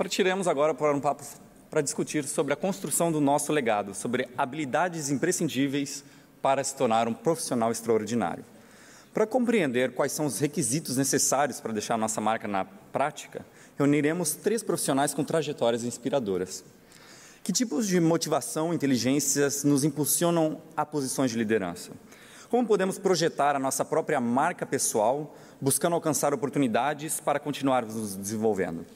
Partiremos agora para um papo para discutir sobre a construção do nosso legado, sobre habilidades imprescindíveis para se tornar um profissional extraordinário. Para compreender quais são os requisitos necessários para deixar nossa marca na prática, reuniremos três profissionais com trajetórias inspiradoras. Que tipos de motivação e inteligências nos impulsionam a posições de liderança? Como podemos projetar a nossa própria marca pessoal, buscando alcançar oportunidades para continuarmos nos desenvolvendo?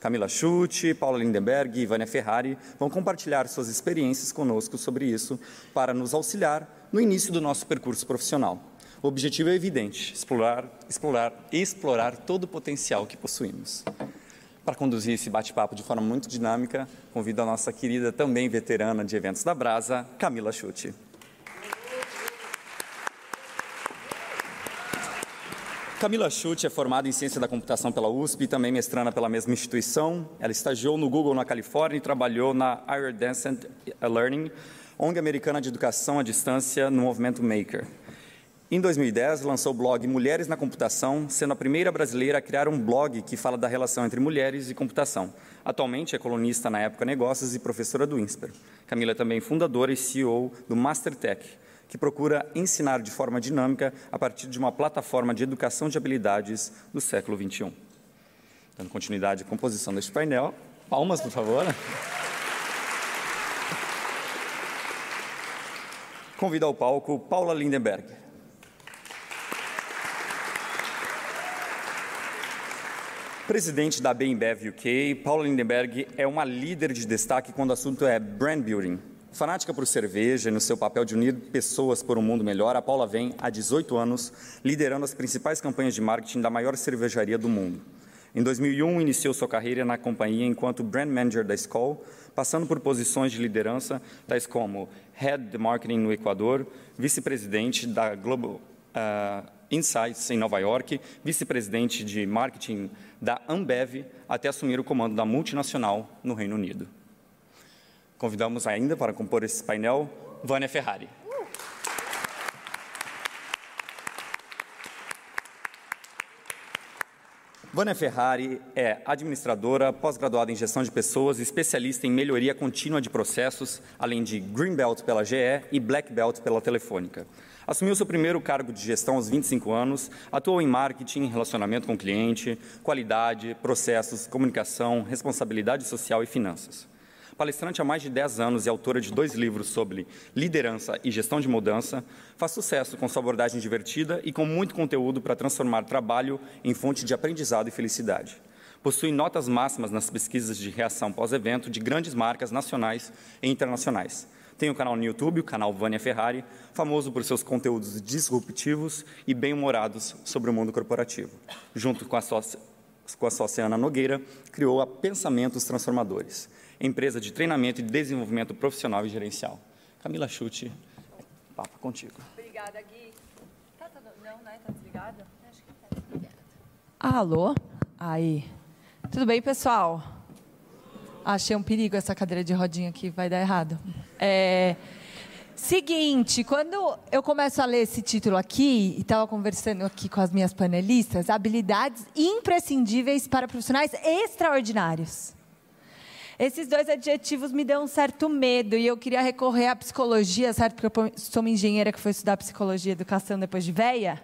Camila Schutte, Paula Lindenberg e Vânia Ferrari vão compartilhar suas experiências conosco sobre isso para nos auxiliar no início do nosso percurso profissional. O objetivo é evidente: explorar, explorar e explorar todo o potencial que possuímos. Para conduzir esse bate-papo de forma muito dinâmica, convido a nossa querida, também veterana de eventos da Brasa, Camila Schutte. Camila Schutte é formada em Ciência da Computação pela USP e também mestrana pela mesma instituição. Ela estagiou no Google na Califórnia e trabalhou na Iridescent Learning, ONG americana de educação à distância no movimento Maker. Em 2010, lançou o blog Mulheres na Computação, sendo a primeira brasileira a criar um blog que fala da relação entre mulheres e computação. Atualmente é colunista na Época Negócios e professora do INSPER. Camila é também fundadora e CEO do Mastertech, que procura ensinar de forma dinâmica a partir de uma plataforma de educação de habilidades do século XXI. Dando continuidade à composição deste painel, palmas, por favor. Convido ao palco Paula Lindenberg. Presidente da Bembev UK, Paula Lindenberg é uma líder de destaque quando o assunto é brand building. Fanática por cerveja e no seu papel de unir pessoas por um mundo melhor, a Paula vem há 18 anos liderando as principais campanhas de marketing da maior cervejaria do mundo. Em 2001, iniciou sua carreira na companhia enquanto brand manager da Skoll, passando por posições de liderança tais como Head de Marketing no Equador, vice-presidente da Global uh, Insights em Nova York, vice-presidente de marketing da Ambev, até assumir o comando da multinacional no Reino Unido. Convidamos ainda para compor esse painel Vânia Ferrari. Vânia Ferrari é administradora, pós-graduada em gestão de pessoas, especialista em melhoria contínua de processos, além de Green Belt pela GE e Black Belt pela Telefônica. Assumiu seu primeiro cargo de gestão aos 25 anos, atuou em marketing, relacionamento com o cliente, qualidade, processos, comunicação, responsabilidade social e finanças. Palestrante há mais de 10 anos e autora de dois livros sobre liderança e gestão de mudança, faz sucesso com sua abordagem divertida e com muito conteúdo para transformar trabalho em fonte de aprendizado e felicidade. Possui notas máximas nas pesquisas de reação pós-evento de grandes marcas nacionais e internacionais tem o canal no YouTube, o canal Vânia Ferrari, famoso por seus conteúdos disruptivos e bem-humorados sobre o mundo corporativo. Junto com a sócia, com a sócia Ana Nogueira, criou a Pensamentos Transformadores, empresa de treinamento e desenvolvimento profissional e gerencial. Camila Chute, papo contigo. Obrigada, Gui. Tá, tá, não, né? Tá desligada? Acho que tá desligada. Alô? Aí. Tudo bem, pessoal? Achei um perigo essa cadeira de rodinha aqui, vai dar errado. É, seguinte, quando eu começo a ler esse título aqui, e estava conversando aqui com as minhas panelistas, habilidades imprescindíveis para profissionais extraordinários. Esses dois adjetivos me dão um certo medo e eu queria recorrer à psicologia, certo? Porque eu sou uma engenheira que foi estudar psicologia e educação depois de véia.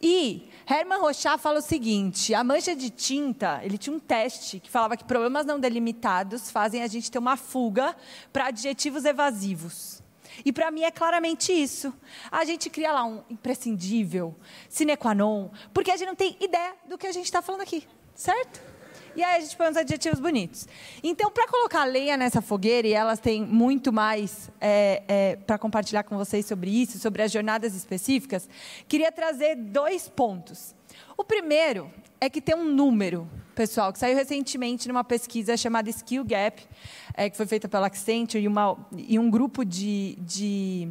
E Herman Rochat fala o seguinte: a mancha de tinta, ele tinha um teste que falava que problemas não delimitados fazem a gente ter uma fuga para adjetivos evasivos. E para mim é claramente isso. A gente cria lá um imprescindível, sine qua non, porque a gente não tem ideia do que a gente está falando aqui, certo? E aí a gente põe uns adjetivos bonitos. Então, para colocar lenha nessa fogueira, e elas têm muito mais é, é, para compartilhar com vocês sobre isso, sobre as jornadas específicas, queria trazer dois pontos. O primeiro é que tem um número, pessoal, que saiu recentemente numa pesquisa chamada Skill Gap, é, que foi feita pela Accenture e, uma, e um grupo de, de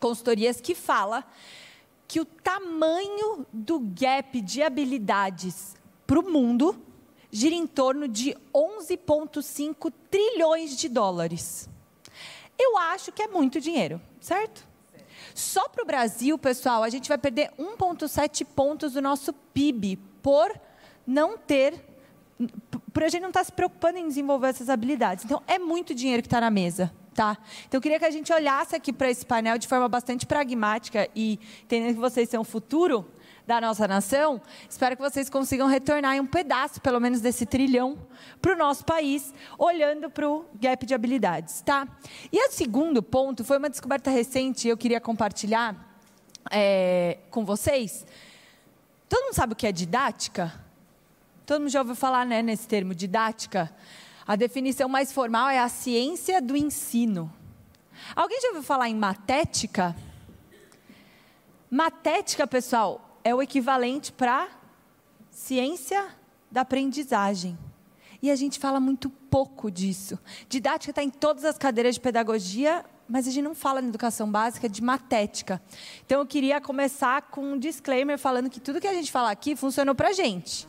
consultorias que fala que o tamanho do gap de habilidades para o mundo gira em torno de 11,5 trilhões de dólares. Eu acho que é muito dinheiro, certo? Só para o Brasil, pessoal, a gente vai perder 1,7 pontos do nosso PIB por não ter, por a gente não estar tá se preocupando em desenvolver essas habilidades. Então, é muito dinheiro que está na mesa. Tá? Então, eu queria que a gente olhasse aqui para esse painel de forma bastante pragmática e entendendo que vocês são o futuro da nossa nação, espero que vocês consigam retornar um pedaço, pelo menos, desse trilhão para o nosso país, olhando para o gap de habilidades. Tá? E o segundo ponto foi uma descoberta recente, eu queria compartilhar é, com vocês. Todo mundo sabe o que é didática? Todo mundo já ouviu falar né, nesse termo, didática? A definição mais formal é a ciência do ensino. Alguém já ouviu falar em matética? Matética, pessoal, é o equivalente para ciência da aprendizagem. E a gente fala muito pouco disso. Didática está em todas as cadeiras de pedagogia, mas a gente não fala na educação básica de matética. Então eu queria começar com um disclaimer falando que tudo que a gente fala aqui funcionou para a gente.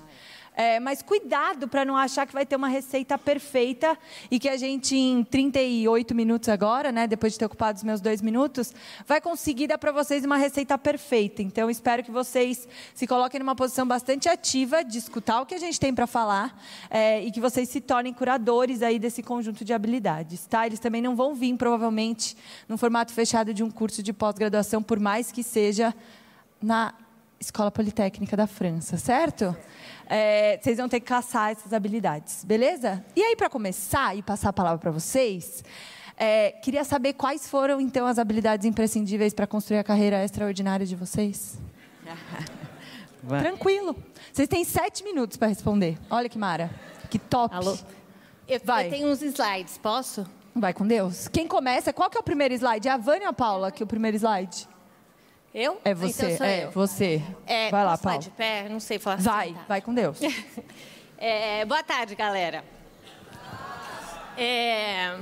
É, mas cuidado para não achar que vai ter uma receita perfeita e que a gente, em 38 minutos agora, né, depois de ter ocupado os meus dois minutos, vai conseguir dar para vocês uma receita perfeita. Então, espero que vocês se coloquem numa posição bastante ativa de escutar o que a gente tem para falar é, e que vocês se tornem curadores aí desse conjunto de habilidades. Tá? Eles também não vão vir, provavelmente, num formato fechado de um curso de pós-graduação, por mais que seja na Escola Politécnica da França, certo? É, vocês vão ter que caçar essas habilidades, beleza? E aí, para começar e passar a palavra para vocês, é, queria saber quais foram, então, as habilidades imprescindíveis para construir a carreira extraordinária de vocês? Vai. Tranquilo. Vocês têm sete minutos para responder. Olha que mara. Que top. Alô? Eu, Vai. eu tenho uns slides, posso? Vai com Deus. Quem começa? Qual que é o primeiro slide? É a Vânia ou a Paula que é o primeiro slide? Eu? É você, então é eu. você. É, vai lá, Paula. de pé? Não sei falar Vai, assim, tá. vai com Deus. É, boa tarde, galera. É,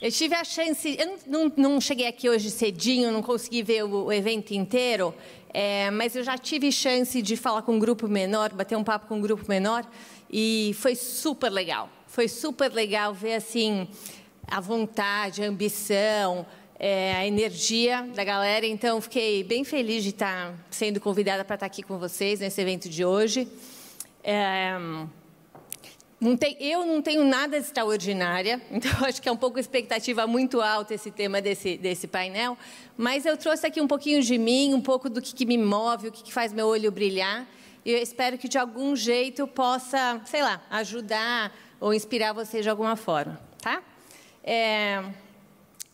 eu tive a chance. Eu não, não- não cheguei aqui hoje cedinho, não consegui ver o, o evento inteiro, é, mas eu já tive chance de falar com um grupo menor, bater um papo com um grupo menor, e foi super legal. Foi super legal ver assim a vontade, a ambição, é, a energia da galera. Então, fiquei bem feliz de estar sendo convidada para estar aqui com vocês nesse evento de hoje. É, não tem- eu não tenho nada de extraordinária, então acho que é um pouco expectativa muito alta esse tema desse, desse painel, mas eu trouxe aqui um pouquinho de mim, um pouco do que, que me move, o que, que faz meu olho brilhar, e eu espero que de algum jeito possa, sei lá, ajudar ou inspirar vocês de alguma forma, tá? É,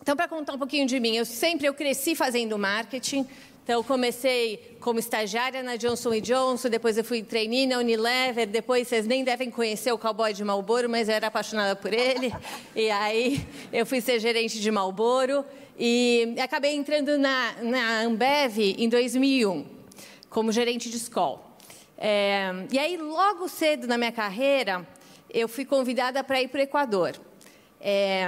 então, para contar um pouquinho de mim, eu sempre eu cresci fazendo marketing. Então, comecei como estagiária na Johnson Johnson, depois eu fui trainee na Unilever, depois vocês nem devem conhecer o cowboy de Marlboro, mas eu era apaixonada por ele. E aí eu fui ser gerente de Marlboro e acabei entrando na, na Ambev em 2001, como gerente de escola. É, e aí, logo cedo na minha carreira, eu fui convidada para ir para o Equador. É,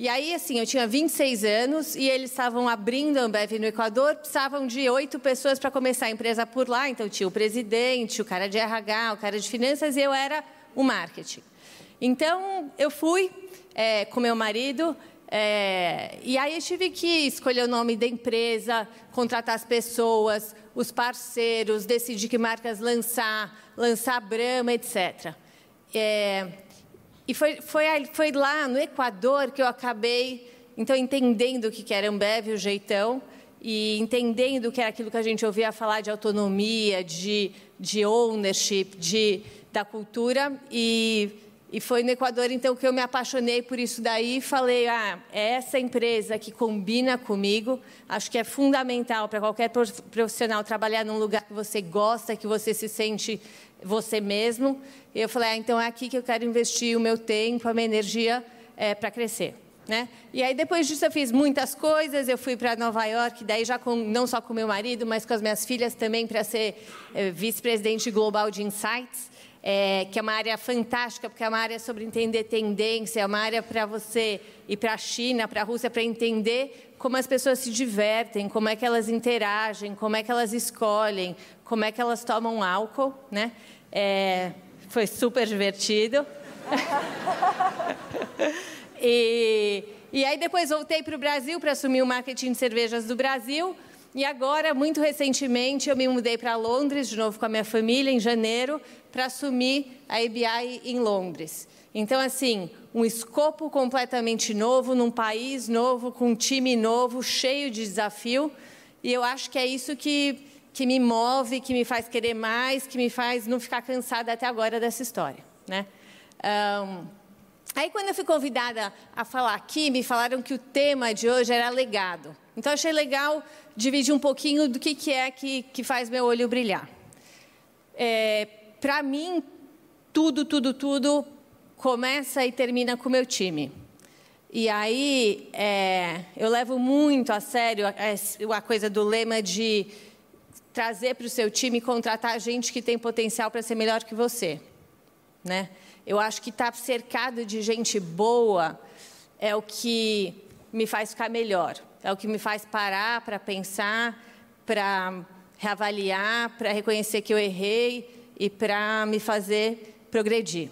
e aí, assim, eu tinha 26 anos e eles estavam abrindo a Ambev no Equador, precisavam de oito pessoas para começar a empresa por lá. Então, tinha o presidente, o cara de RH, o cara de finanças e eu era o marketing. Então, eu fui é, com meu marido é, e aí eu tive que escolher o nome da empresa, contratar as pessoas, os parceiros, decidir que marcas lançar, lançar a Brahma, etc. É, e foi, foi, foi lá no Equador que eu acabei, então, entendendo o que era Ambev, o jeitão, e entendendo o que era aquilo que a gente ouvia falar de autonomia, de, de ownership, de, da cultura. E, e foi no Equador, então, que eu me apaixonei por isso daí e falei, ah, é essa empresa que combina comigo, acho que é fundamental para qualquer prof- profissional trabalhar num lugar que você gosta, que você se sente você mesmo. E eu falei, ah, então é aqui que eu quero investir o meu tempo, a minha energia para crescer. Né? E aí depois disso eu fiz muitas coisas, eu fui para Nova York, daí já com, não só com meu marido, mas com as minhas filhas também para ser eh, vice-presidente global de Insights, eh, que é uma área fantástica, porque é uma área sobre entender tendência, é uma área para você ir para a China, para a Rússia, para entender como as pessoas se divertem, como é que elas interagem, como é que elas escolhem, como é que elas tomam álcool, né? Eh, foi super divertido. E, e aí depois voltei para o Brasil para assumir o marketing de cervejas do Brasil. E agora, muito recentemente, eu me mudei para Londres, de novo com a minha família, em janeiro, para assumir a ABI em Londres. Então, assim, um escopo completamente novo, num país novo, com um time novo, cheio de desafio. E eu acho que é isso que, que me move, que me faz querer mais, que me faz não ficar cansada até agora dessa história. Né? Um, aí, quando eu fui convidada a falar aqui, me falaram que o tema de hoje era legado. Então, achei legal dividir um pouquinho do que, que é que, que faz meu olho brilhar. É, Para mim, tudo, tudo, tudo começa e termina com o meu time. E aí, é, eu levo muito a sério a, a coisa do lema de trazer para o seu time contratar gente que tem potencial para ser melhor que você. Né? Eu acho que estar tá cercado de gente boa é o que me faz ficar melhor. É o que me faz parar para pensar, para reavaliar, para reconhecer que eu errei e para me fazer progredir.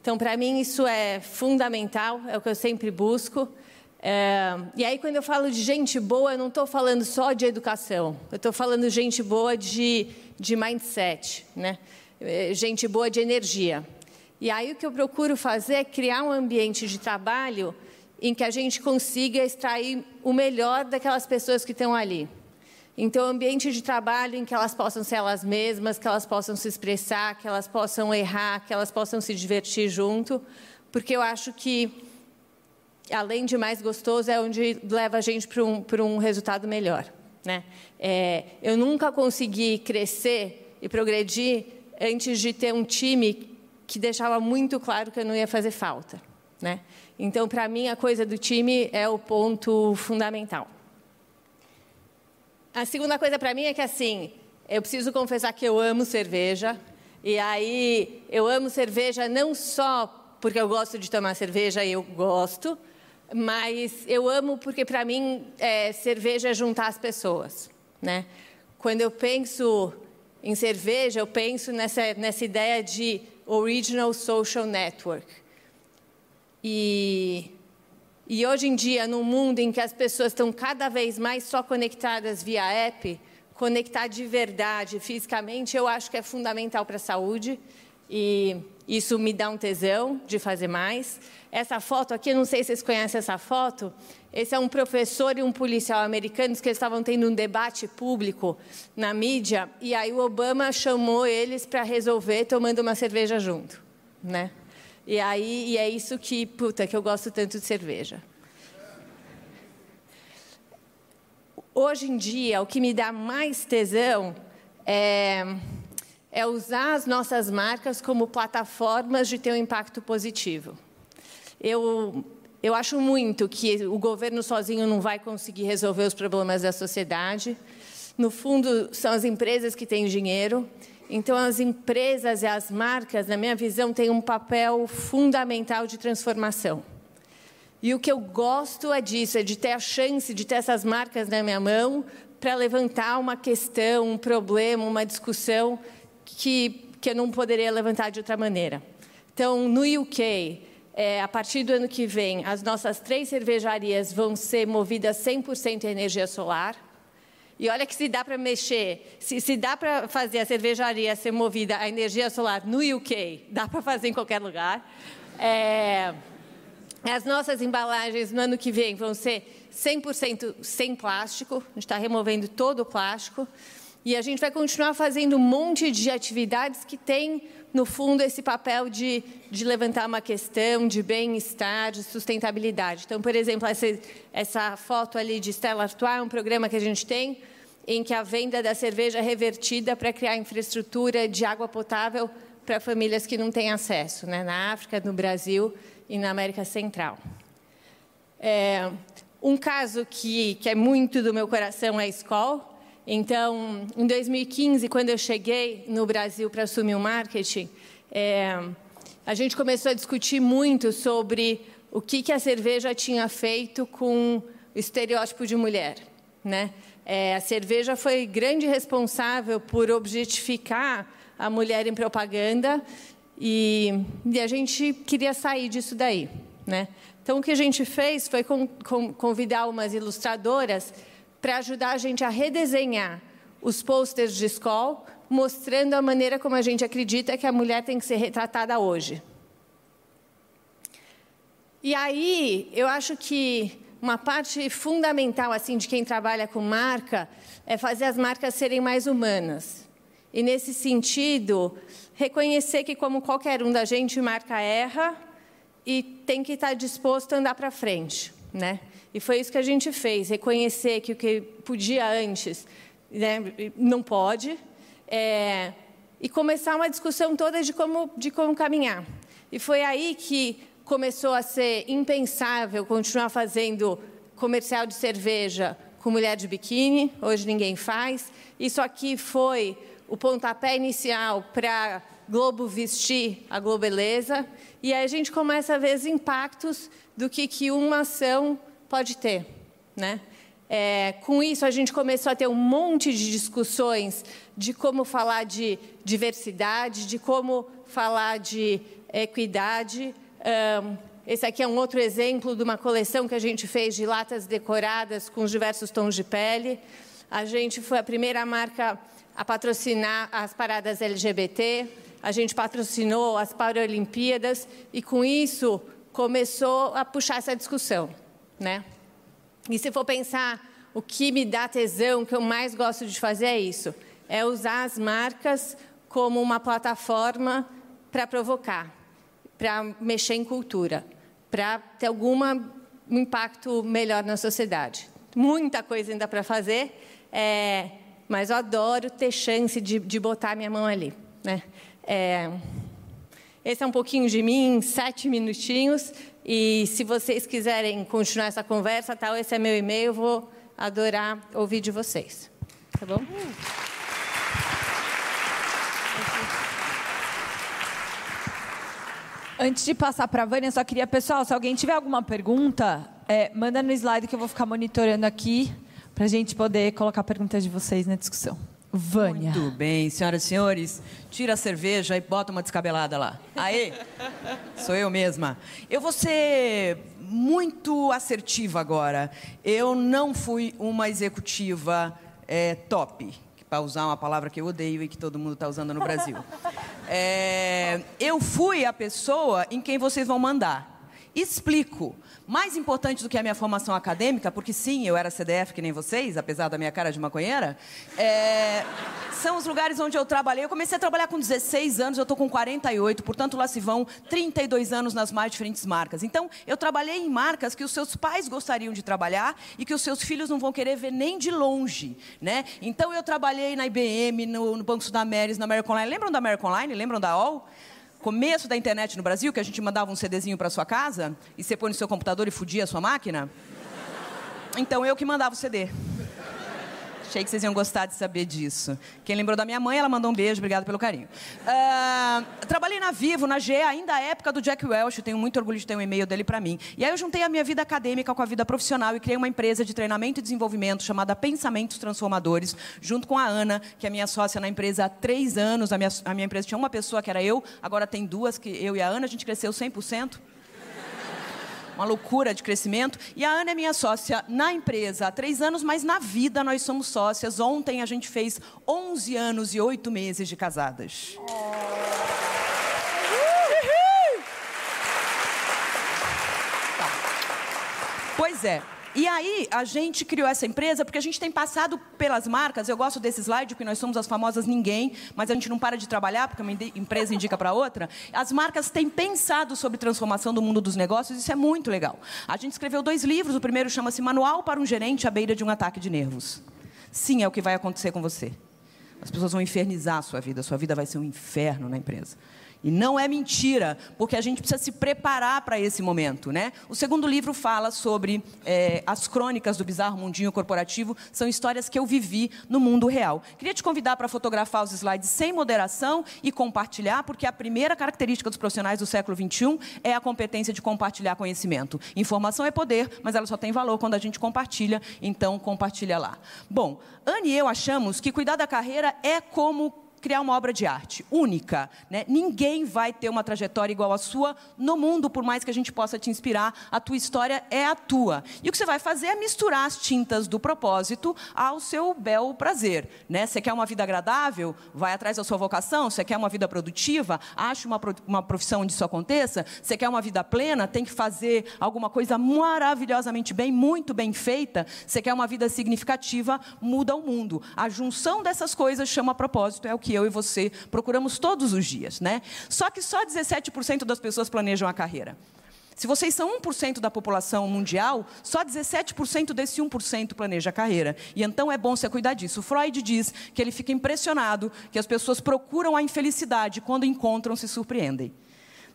Então, para mim, isso é fundamental, é o que eu sempre busco. É, e aí, quando eu falo de gente boa, eu não estou falando só de educação, eu estou falando de gente boa de, de mindset, né? É, gente boa de energia. E aí, o que eu procuro fazer é criar um ambiente de trabalho em que a gente consiga extrair o melhor daquelas pessoas que estão ali. Então, ambiente de trabalho em que elas possam ser elas mesmas, que elas possam se expressar, que elas possam errar, que elas possam se divertir junto, porque eu acho que, além de mais gostoso, é onde leva a gente para um, para um resultado melhor. Né? É, eu nunca consegui crescer e progredir antes de ter um time que deixava muito claro que eu não ia fazer falta. Né? Então, para mim, a coisa do time é o ponto fundamental. A segunda coisa para mim é que, assim, eu preciso confessar que eu amo cerveja. E aí, eu amo cerveja não só porque eu gosto de tomar cerveja, e eu gosto, mas eu amo porque, para mim, é, cerveja é juntar as pessoas. Né? Quando eu penso em cerveja, eu penso nessa, nessa ideia de Original Social Network. E, e hoje em dia, num mundo em que as pessoas estão cada vez mais só conectadas via app, conectar de verdade, fisicamente, eu acho que é fundamental para a saúde. E isso me dá um tesão de fazer mais. Essa foto aqui, não sei se vocês conhecem essa foto. Esse é um professor e um policial americanos que estavam tendo um debate público na mídia e aí o Obama chamou eles para resolver tomando uma cerveja junto, né? E aí e é isso que, puta, que eu gosto tanto de cerveja. Hoje em dia, o que me dá mais tesão é, é usar as nossas marcas como plataformas de ter um impacto positivo. Eu, eu acho muito que o governo sozinho não vai conseguir resolver os problemas da sociedade. No fundo, são as empresas que têm dinheiro então, as empresas e as marcas, na minha visão, têm um papel fundamental de transformação. E o que eu gosto é disso, é de ter a chance de ter essas marcas na minha mão para levantar uma questão, um problema, uma discussão que, que eu não poderia levantar de outra maneira. Então, no UK, é, a partir do ano que vem, as nossas três cervejarias vão ser movidas 100% em energia solar. E olha que se dá para mexer, se, se dá para fazer a cervejaria ser movida a energia solar no UK, dá para fazer em qualquer lugar. É, as nossas embalagens no ano que vem vão ser 100% sem plástico, a gente está removendo todo o plástico. E a gente vai continuar fazendo um monte de atividades que têm, no fundo, esse papel de, de levantar uma questão de bem-estar, de sustentabilidade. Então, por exemplo, essa, essa foto ali de Stella Artois um programa que a gente tem em que a venda da cerveja é revertida para criar infraestrutura de água potável para famílias que não têm acesso, né? na África, no Brasil e na América Central. É, um caso que, que é muito do meu coração é a escola. Então, em 2015, quando eu cheguei no Brasil para assumir o marketing, é, a gente começou a discutir muito sobre o que, que a cerveja tinha feito com o estereótipo de mulher. Né? É, a cerveja foi grande responsável por objetificar a mulher em propaganda e, e a gente queria sair disso daí. Né? Então, o que a gente fez foi com, com, convidar umas ilustradoras para ajudar a gente a redesenhar os posters de escola, mostrando a maneira como a gente acredita que a mulher tem que ser retratada hoje. E aí, eu acho que uma parte fundamental assim de quem trabalha com marca é fazer as marcas serem mais humanas. E nesse sentido, reconhecer que como qualquer um da gente, marca erra e tem que estar disposto a andar para frente, né? E foi isso que a gente fez, reconhecer que o que podia antes né, não pode, é, e começar uma discussão toda de como, de como caminhar. E foi aí que começou a ser impensável continuar fazendo comercial de cerveja com mulher de biquíni, hoje ninguém faz. Isso aqui foi o pontapé inicial para Globo vestir a Globeleza, e aí a gente começa a ver os impactos do que, que uma ação pode ter. Né? É, com isso, a gente começou a ter um monte de discussões de como falar de diversidade, de como falar de equidade. Um, esse aqui é um outro exemplo de uma coleção que a gente fez de latas decoradas com os diversos tons de pele. A gente foi a primeira marca a patrocinar as paradas LGBT, a gente patrocinou as Paralimpíadas e, com isso, começou a puxar essa discussão. Né? E se for pensar o que me dá tesão, o que eu mais gosto de fazer é isso: é usar as marcas como uma plataforma para provocar, para mexer em cultura, para ter algum impacto melhor na sociedade. Muita coisa ainda para fazer, é, mas eu adoro ter chance de, de botar minha mão ali. Né? É, esse é um pouquinho de mim, sete minutinhos. E se vocês quiserem continuar essa conversa, tal, esse é meu e-mail, vou adorar ouvir de vocês. Tá bom? Antes de passar para a Vânia, só queria, pessoal, se alguém tiver alguma pergunta, é, manda no slide que eu vou ficar monitorando aqui, para a gente poder colocar perguntas de vocês na discussão. Vânia. Muito bem, senhoras e senhores. Tira a cerveja e bota uma descabelada lá. Aê! Sou eu mesma. Eu vou ser muito assertiva agora. Eu não fui uma executiva é, top, para usar uma palavra que eu odeio e que todo mundo está usando no Brasil. É, eu fui a pessoa em quem vocês vão mandar. Explico. Mais importante do que a minha formação acadêmica, porque sim, eu era CDF que nem vocês, apesar da minha cara de maconheira, é, são os lugares onde eu trabalhei. Eu comecei a trabalhar com 16 anos, eu estou com 48, portanto lá se vão 32 anos nas mais diferentes marcas. Então, eu trabalhei em marcas que os seus pais gostariam de trabalhar e que os seus filhos não vão querer ver nem de longe. Né? Então, eu trabalhei na IBM, no, no Banco Sudameris, na American Online. Lembram da American Online? Lembram da AOL? Começo da internet no Brasil, que a gente mandava um CDzinho para sua casa e você põe no seu computador e fudia a sua máquina? Então eu que mandava o CD. Achei que vocês iam gostar de saber disso. Quem lembrou da minha mãe, ela mandou um beijo, obrigado pelo carinho. Uh, trabalhei na Vivo, na GE, ainda a época do Jack Welch, tenho muito orgulho de ter um e-mail dele para mim. E aí eu juntei a minha vida acadêmica com a vida profissional e criei uma empresa de treinamento e desenvolvimento chamada Pensamentos Transformadores, junto com a Ana, que é minha sócia na empresa há três anos. A minha, a minha empresa tinha uma pessoa que era eu, agora tem duas, que eu e a Ana, a gente cresceu 100% uma loucura de crescimento. E a Ana é minha sócia na empresa há três anos, mas na vida nós somos sócias. Ontem a gente fez 11 anos e oito meses de casadas. Pois é. E aí, a gente criou essa empresa porque a gente tem passado pelas marcas. Eu gosto desse slide, porque nós somos as famosas ninguém, mas a gente não para de trabalhar, porque uma empresa indica para outra. As marcas têm pensado sobre transformação do mundo dos negócios, isso é muito legal. A gente escreveu dois livros, o primeiro chama-se Manual para um Gerente à Beira de um Ataque de Nervos. Sim, é o que vai acontecer com você. As pessoas vão infernizar a sua vida, a sua vida vai ser um inferno na empresa. E não é mentira, porque a gente precisa se preparar para esse momento. Né? O segundo livro fala sobre é, as crônicas do bizarro mundinho corporativo, são histórias que eu vivi no mundo real. Queria te convidar para fotografar os slides sem moderação e compartilhar, porque a primeira característica dos profissionais do século XXI é a competência de compartilhar conhecimento. Informação é poder, mas ela só tem valor quando a gente compartilha, então compartilha lá. Bom, Anne e eu achamos que cuidar da carreira é como criar uma obra de arte única. Né? Ninguém vai ter uma trajetória igual à sua no mundo, por mais que a gente possa te inspirar. A tua história é a tua. E o que você vai fazer é misturar as tintas do propósito ao seu bel prazer. Né? Você quer uma vida agradável? Vai atrás da sua vocação. Você quer uma vida produtiva? Ache uma, uma profissão onde isso aconteça. Você quer uma vida plena? Tem que fazer alguma coisa maravilhosamente bem, muito bem feita. Você quer uma vida significativa? Muda o mundo. A junção dessas coisas chama propósito. É o que que eu e você procuramos todos os dias. Né? Só que só 17% das pessoas planejam a carreira. Se vocês são 1% da população mundial, só 17% desse 1% planeja a carreira. E então é bom você cuidar disso. Freud diz que ele fica impressionado que as pessoas procuram a infelicidade quando encontram se surpreendem.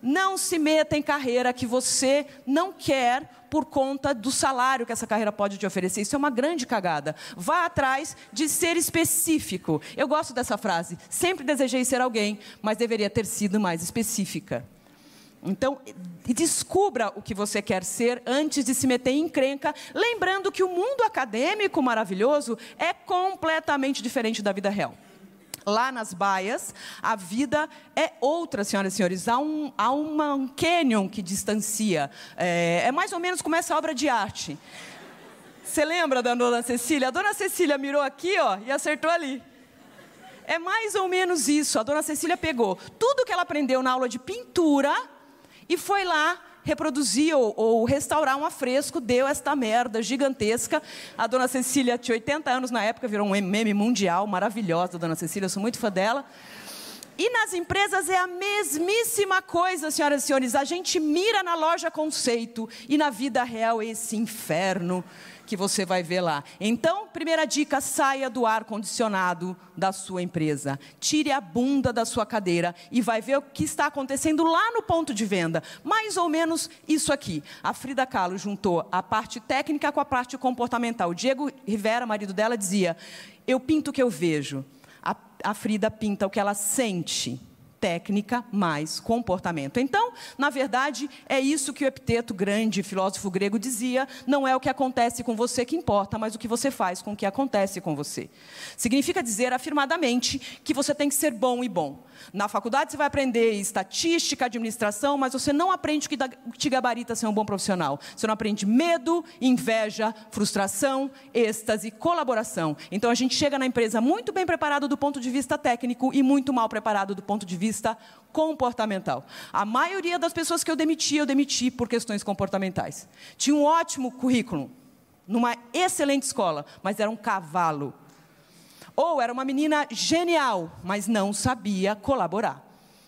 Não se meta em carreira que você não quer por conta do salário que essa carreira pode te oferecer. Isso é uma grande cagada. Vá atrás de ser específico. Eu gosto dessa frase. Sempre desejei ser alguém, mas deveria ter sido mais específica. Então, descubra o que você quer ser antes de se meter em encrenca, lembrando que o mundo acadêmico maravilhoso é completamente diferente da vida real lá nas baias, a vida é outra, senhoras e senhores. Há um, há uma, um canyon que distancia. É, é mais ou menos como essa obra de arte. Você lembra da dona Cecília? A dona Cecília mirou aqui ó, e acertou ali. É mais ou menos isso. A dona Cecília pegou tudo que ela aprendeu na aula de pintura e foi lá reproduzir ou, ou, restaurar um afresco, deu esta merda gigantesca. A dona Cecília tinha 80 anos na época, virou um meme mundial, maravilhosa, a dona Cecília, sou muito fã dela. E nas empresas é a mesmíssima coisa, senhoras e senhores. A gente mira na loja conceito e na vida real esse inferno que você vai ver lá. Então, primeira dica: saia do ar condicionado da sua empresa. Tire a bunda da sua cadeira e vai ver o que está acontecendo lá no ponto de venda. Mais ou menos isso aqui. A Frida Kahlo juntou a parte técnica com a parte comportamental. O Diego Rivera, marido dela, dizia: Eu pinto o que eu vejo. A, a Frida pinta o que ela sente técnica mais comportamento. Então, na verdade, é isso que o Epiteto, grande filósofo grego, dizia: não é o que acontece com você que importa, mas o que você faz com o que acontece com você. Significa dizer afirmadamente que você tem que ser bom e bom. Na faculdade você vai aprender estatística, administração, mas você não aprende o que te gabarita ser um bom profissional. Você não aprende medo, inveja, frustração, êxtase, colaboração. Então a gente chega na empresa muito bem preparado do ponto de vista técnico e muito mal preparado do ponto de vista comportamental. A maioria das pessoas que eu demiti, eu demiti por questões comportamentais. Tinha um ótimo currículo, numa excelente escola, mas era um cavalo ou era uma menina genial, mas não sabia colaborar.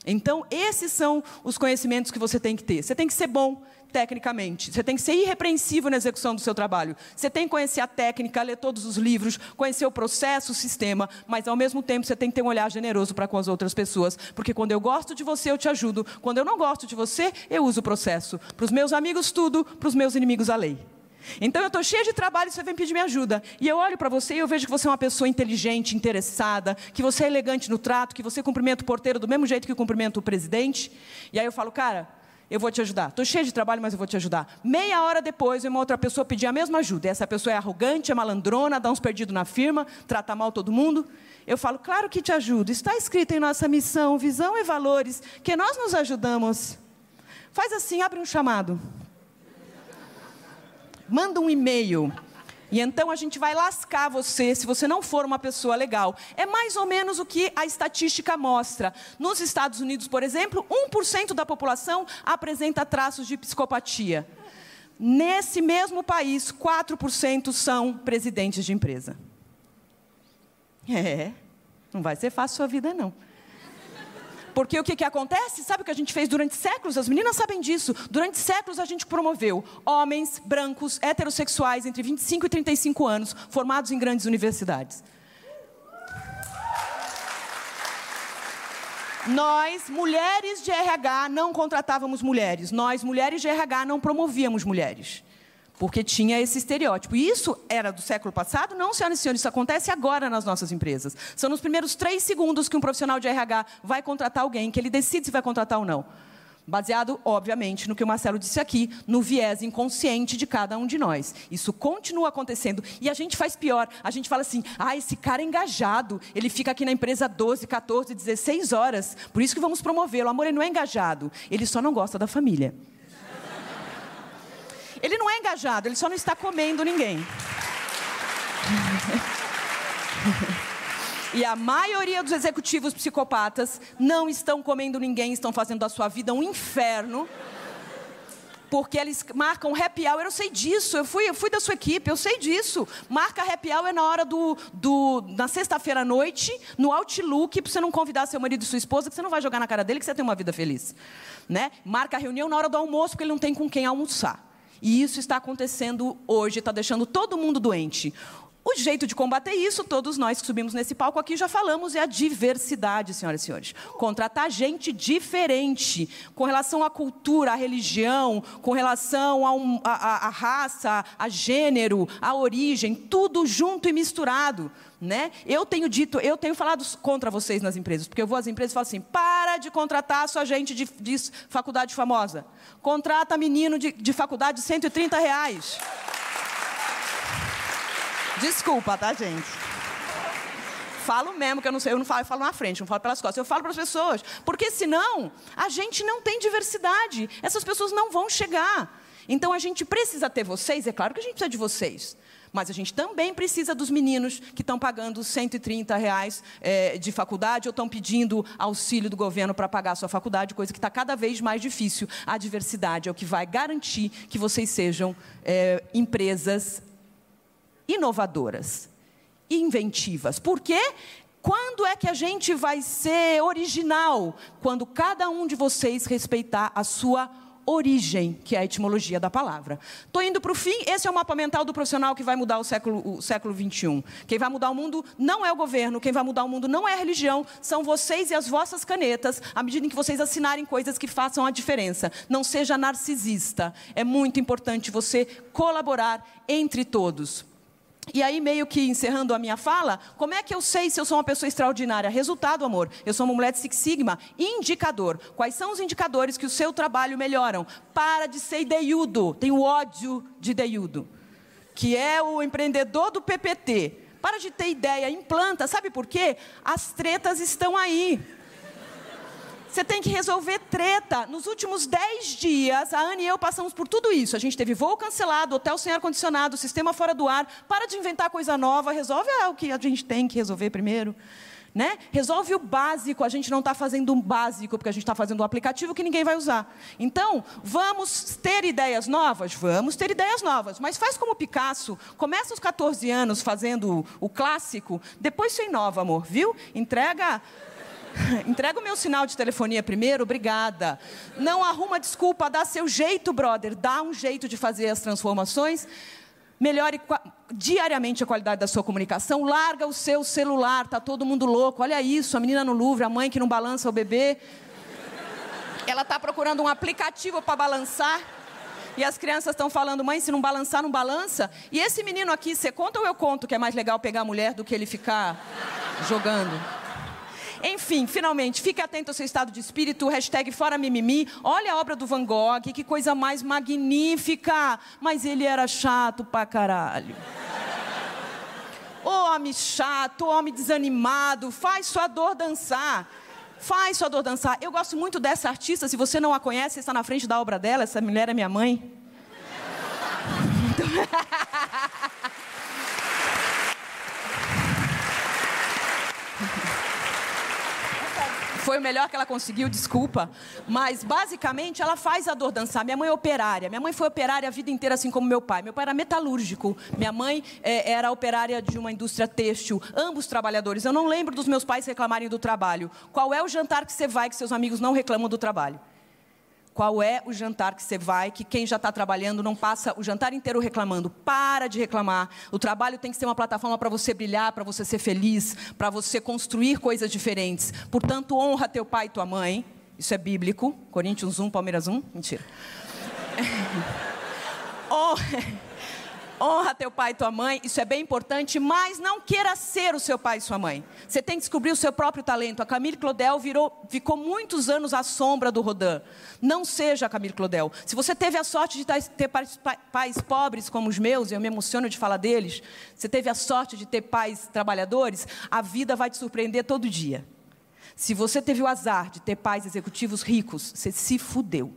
Então, esses são os conhecimentos que você tem que ter. Você tem que ser bom tecnicamente, você tem que ser irrepreensível na execução do seu trabalho. Você tem que conhecer a técnica, ler todos os livros, conhecer o processo, o sistema, mas ao mesmo tempo você tem que ter um olhar generoso para com as outras pessoas, porque quando eu gosto de você, eu te ajudo. Quando eu não gosto de você, eu uso o processo. Para os meus amigos, tudo, para os meus inimigos, a lei. Então eu estou cheia de trabalho e você vem pedir minha ajuda. E eu olho para você e eu vejo que você é uma pessoa inteligente, interessada, que você é elegante no trato, que você cumprimenta o porteiro do mesmo jeito que cumprimenta o presidente. E aí eu falo, cara, eu vou te ajudar. Estou cheia de trabalho, mas eu vou te ajudar. Meia hora depois, uma outra pessoa pedir a mesma ajuda. E essa pessoa é arrogante, é malandrona, dá uns perdidos na firma, trata mal todo mundo. Eu falo, claro que te ajudo. Está escrito em nossa missão, visão e valores, que nós nos ajudamos. Faz assim, abre um chamado manda um e-mail. E então a gente vai lascar você se você não for uma pessoa legal. É mais ou menos o que a estatística mostra. Nos Estados Unidos, por exemplo, 1% da população apresenta traços de psicopatia. Nesse mesmo país, 4% são presidentes de empresa. É, não vai ser fácil a sua vida, não. Porque o que, que acontece? Sabe o que a gente fez durante séculos? As meninas sabem disso. Durante séculos a gente promoveu homens brancos, heterossexuais, entre 25 e 35 anos, formados em grandes universidades. Nós, mulheres de RH, não contratávamos mulheres. Nós, mulheres de RH, não promovíamos mulheres porque tinha esse estereótipo. E isso era do século passado? Não, senhoras e senhores, isso acontece agora nas nossas empresas. São nos primeiros três segundos que um profissional de RH vai contratar alguém, que ele decide se vai contratar ou não. Baseado, obviamente, no que o Marcelo disse aqui, no viés inconsciente de cada um de nós. Isso continua acontecendo. E a gente faz pior. A gente fala assim: ah, esse cara é engajado. Ele fica aqui na empresa 12, 14, 16 horas. Por isso que vamos promovê-lo. Amor, ele não é engajado. Ele só não gosta da família. Ele não é engajado, ele só não está comendo ninguém. E a maioria dos executivos psicopatas não estão comendo ninguém, estão fazendo da sua vida um inferno. Porque eles marcam happy hour, eu sei disso, eu fui, eu fui da sua equipe, eu sei disso. Marca happy hour na hora do. do na sexta-feira à noite, no Outlook, para você não convidar seu marido e sua esposa, que você não vai jogar na cara dele que você tem uma vida feliz. Né? Marca a reunião na hora do almoço, porque ele não tem com quem almoçar. E isso está acontecendo hoje, está deixando todo mundo doente. O jeito de combater isso, todos nós que subimos nesse palco aqui já falamos, é a diversidade, senhoras e senhores. Contratar gente diferente, com relação à cultura, à religião, com relação à raça, a gênero, à origem, tudo junto e misturado. Né? Eu tenho dito, eu tenho falado contra vocês nas empresas, porque eu vou às empresas e falo assim: para de contratar sua gente de, de faculdade famosa. Contrata menino de, de faculdade de 130 reais. Desculpa, tá, gente? Falo mesmo, que eu não sei, eu não falo, eu falo na frente, não falo pelas costas, eu falo para as pessoas. Porque senão, a gente não tem diversidade. Essas pessoas não vão chegar. Então a gente precisa ter vocês, é claro que a gente precisa de vocês. Mas a gente também precisa dos meninos que estão pagando 130 reais é, de faculdade ou estão pedindo auxílio do governo para pagar a sua faculdade, coisa que está cada vez mais difícil. A diversidade é o que vai garantir que vocês sejam é, empresas inovadoras, inventivas. Por quê? Quando é que a gente vai ser original? Quando cada um de vocês respeitar a sua origem, que é a etimologia da palavra. Estou indo para o fim, esse é o mapa mental do profissional que vai mudar o século, o século XXI. Quem vai mudar o mundo não é o governo, quem vai mudar o mundo não é a religião, são vocês e as vossas canetas, à medida em que vocês assinarem coisas que façam a diferença. Não seja narcisista. É muito importante você colaborar entre todos. E aí, meio que encerrando a minha fala, como é que eu sei se eu sou uma pessoa extraordinária? Resultado, amor. Eu sou uma mulher de Six Sigma. Indicador. Quais são os indicadores que o seu trabalho melhoram? Para de ser ideiudo. Tenho ódio de ideiudo. Que é o empreendedor do PPT. Para de ter ideia, implanta. Sabe por quê? As tretas estão aí. Você tem que resolver treta. Nos últimos 10 dias, a Ana e eu passamos por tudo isso. A gente teve voo cancelado, hotel sem ar-condicionado, sistema fora do ar. Para de inventar coisa nova, resolve o que a gente tem que resolver primeiro. Né? Resolve o básico, a gente não está fazendo um básico, porque a gente está fazendo um aplicativo que ninguém vai usar. Então, vamos ter ideias novas? Vamos ter ideias novas, mas faz como o Picasso, começa aos 14 anos fazendo o clássico, depois você inova, amor, viu? Entrega Entrega o meu sinal de telefonia primeiro, obrigada. Não arruma desculpa, dá seu jeito, brother. Dá um jeito de fazer as transformações. Melhore diariamente a qualidade da sua comunicação. Larga o seu celular, tá todo mundo louco. Olha isso, a menina no Louvre, a mãe que não balança o bebê. Ela está procurando um aplicativo para balançar. E as crianças estão falando, mãe, se não balançar, não balança. E esse menino aqui, você conta ou eu conto que é mais legal pegar a mulher do que ele ficar jogando? Enfim, finalmente, fique atento ao seu estado de espírito, hashtag fora mimimi. Olha a obra do Van Gogh, que coisa mais magnífica. Mas ele era chato pra caralho. homem chato, homem desanimado, faz sua dor dançar. Faz sua dor dançar. Eu gosto muito dessa artista. Se você não a conhece, está na frente da obra dela. Essa mulher é minha mãe. Então... Foi o melhor que ela conseguiu, desculpa. Mas, basicamente, ela faz a dor dançar. Minha mãe é operária. Minha mãe foi operária a vida inteira, assim como meu pai. Meu pai era metalúrgico. Minha mãe é, era operária de uma indústria têxtil. Ambos trabalhadores. Eu não lembro dos meus pais reclamarem do trabalho. Qual é o jantar que você vai que seus amigos não reclamam do trabalho? Qual é o jantar que você vai, que quem já está trabalhando não passa o jantar inteiro reclamando? Para de reclamar. O trabalho tem que ser uma plataforma para você brilhar, para você ser feliz, para você construir coisas diferentes. Portanto, honra teu pai e tua mãe. Isso é bíblico. Coríntios 1, Palmeiras 1. Mentira. honra teu pai e tua mãe, isso é bem importante, mas não queira ser o seu ter e sua mãe. Você tem que descobrir o seu próprio talento. A Camille Claudel virou, ficou muitos anos à sombra do Rodin. Não seja a Camille Claudel. Se você teve a sorte de ter pais, pobres como os meus, eu me emociono de falar deles, você teve a sorte de ter pais trabalhadores, a vida vai te surpreender todo dia. Se você teve o azar de ter pais executivos ricos, você se fudeu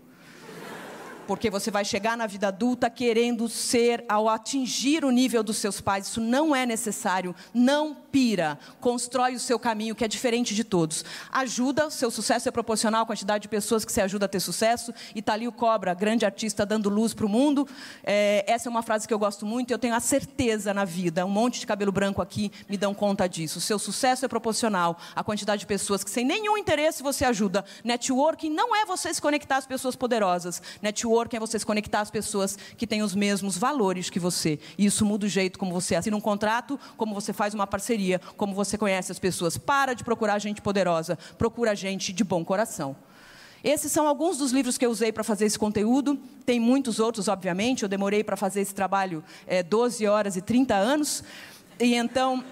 porque você vai chegar na vida adulta querendo ser ao atingir o nível dos seus pais. Isso não é necessário. Não pira. Constrói o seu caminho, que é diferente de todos. Ajuda, seu sucesso é proporcional à quantidade de pessoas que você ajuda a ter sucesso. E tá Cobra, grande artista dando luz para o mundo. É, essa é uma frase que eu gosto muito. Eu tenho a certeza na vida. Um monte de cabelo branco aqui me dão conta disso. Seu sucesso é proporcional à quantidade de pessoas que, sem nenhum interesse, você ajuda. Networking não é você se conectar às pessoas poderosas. Networking networking é você se conectar às pessoas que têm os mesmos valores que você. E isso muda o jeito como você assina um contrato, como você faz uma parceria, como você conhece as pessoas. Para de procurar gente poderosa, procura gente de bom coração. Esses são alguns dos livros que eu usei para fazer esse conteúdo. Tem muitos outros, obviamente. Eu demorei para fazer esse trabalho é, 12 horas e 30 anos. E então,